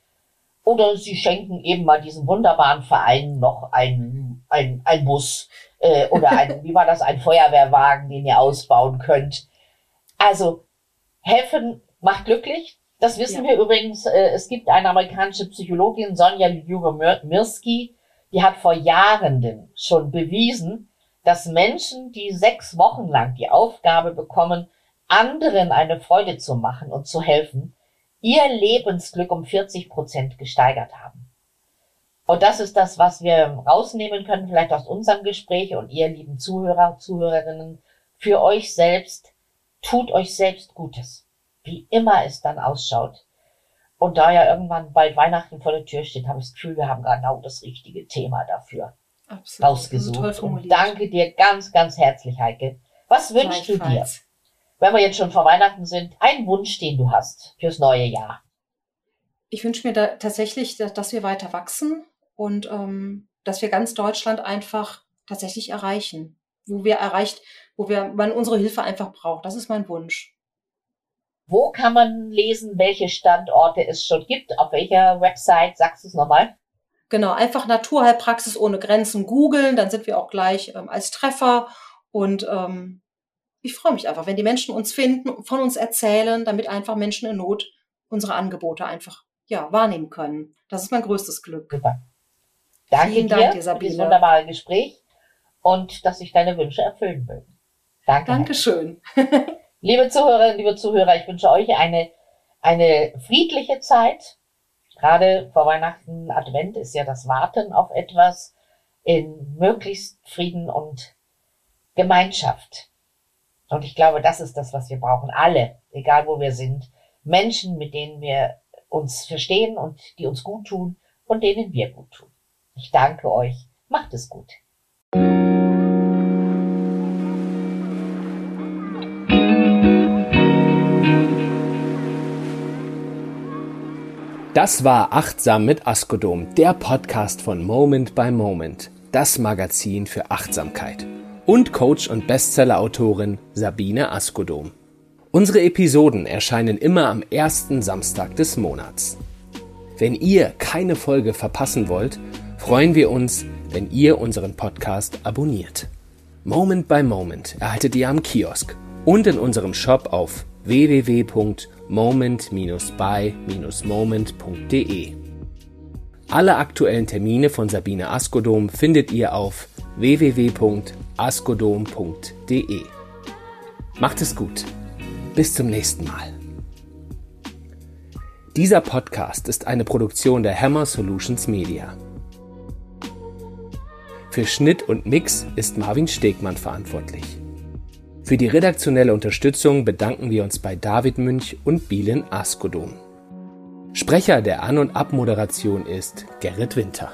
Oder Sie schenken eben mal diesem wunderbaren Verein noch ein, ein, ein Bus äh, oder ein, wie war das, ein Feuerwehrwagen, den ihr ausbauen könnt. Also helfen macht glücklich. Das wissen ja. wir übrigens. Äh, es gibt eine amerikanische Psychologin, Sonja Lyubomirsky, die hat vor Jahren schon bewiesen, dass Menschen, die sechs Wochen lang die Aufgabe bekommen, anderen eine Freude zu machen und zu helfen, ihr Lebensglück um 40 Prozent gesteigert haben. Und das ist das, was wir rausnehmen können, vielleicht aus unserem Gespräch und ihr lieben Zuhörer, Zuhörerinnen, für euch selbst, tut euch selbst Gutes wie immer es dann ausschaut. Und da ja irgendwann bald Weihnachten vor der Tür steht, habe ich das Gefühl, wir haben genau das richtige Thema dafür Absolut. rausgesucht. Und danke dir ganz, ganz herzlich, Heike. Was wünschst du dir? Wenn wir jetzt schon vor Weihnachten sind, ein Wunsch, den du hast fürs neue Jahr. Ich wünsche mir da tatsächlich, dass wir weiter wachsen und ähm, dass wir ganz Deutschland einfach tatsächlich erreichen, wo wir erreicht, wo wir man unsere Hilfe einfach braucht. Das ist mein Wunsch. Wo kann man lesen, welche Standorte es schon gibt? Auf welcher Website? Sagst du es nochmal? Genau, einfach Naturheilpraxis ohne Grenzen googeln, dann sind wir auch gleich ähm, als Treffer. Und ähm, ich freue mich einfach, wenn die Menschen uns finden, von uns erzählen, damit einfach Menschen in Not unsere Angebote einfach ja, wahrnehmen können. Das ist mein größtes Glück. Super. Danke Vielen Dank, dir, Sabine. für dieses wunderbare Gespräch und dass sich deine Wünsche erfüllen mögen. Danke. Dankeschön. Liebe Zuhörerinnen, liebe Zuhörer, ich wünsche euch eine, eine friedliche Zeit. Gerade vor Weihnachten, Advent ist ja das Warten auf etwas in möglichst Frieden und Gemeinschaft. Und ich glaube, das ist das, was wir brauchen. Alle, egal wo wir sind. Menschen, mit denen wir uns verstehen und die uns gut tun und denen wir gut tun. Ich danke euch. Macht es gut. Das war Achtsam mit Askodom, der Podcast von Moment by Moment, das Magazin für Achtsamkeit. Und Coach und Bestseller-Autorin Sabine Askodom. Unsere Episoden erscheinen immer am ersten Samstag des Monats. Wenn ihr keine Folge verpassen wollt, freuen wir uns, wenn ihr unseren Podcast abonniert. Moment by Moment erhaltet ihr am Kiosk und in unserem Shop auf www.moment-by-moment.de. Alle aktuellen Termine von Sabine Askodom findet ihr auf www.askodom.de. Macht es gut. Bis zum nächsten Mal. Dieser Podcast ist eine Produktion der Hammer Solutions Media. Für Schnitt und Mix ist Marvin Stegmann verantwortlich. Für die redaktionelle Unterstützung bedanken wir uns bei David Münch und Bielen Askodom. Sprecher der An- und Abmoderation ist Gerrit Winter.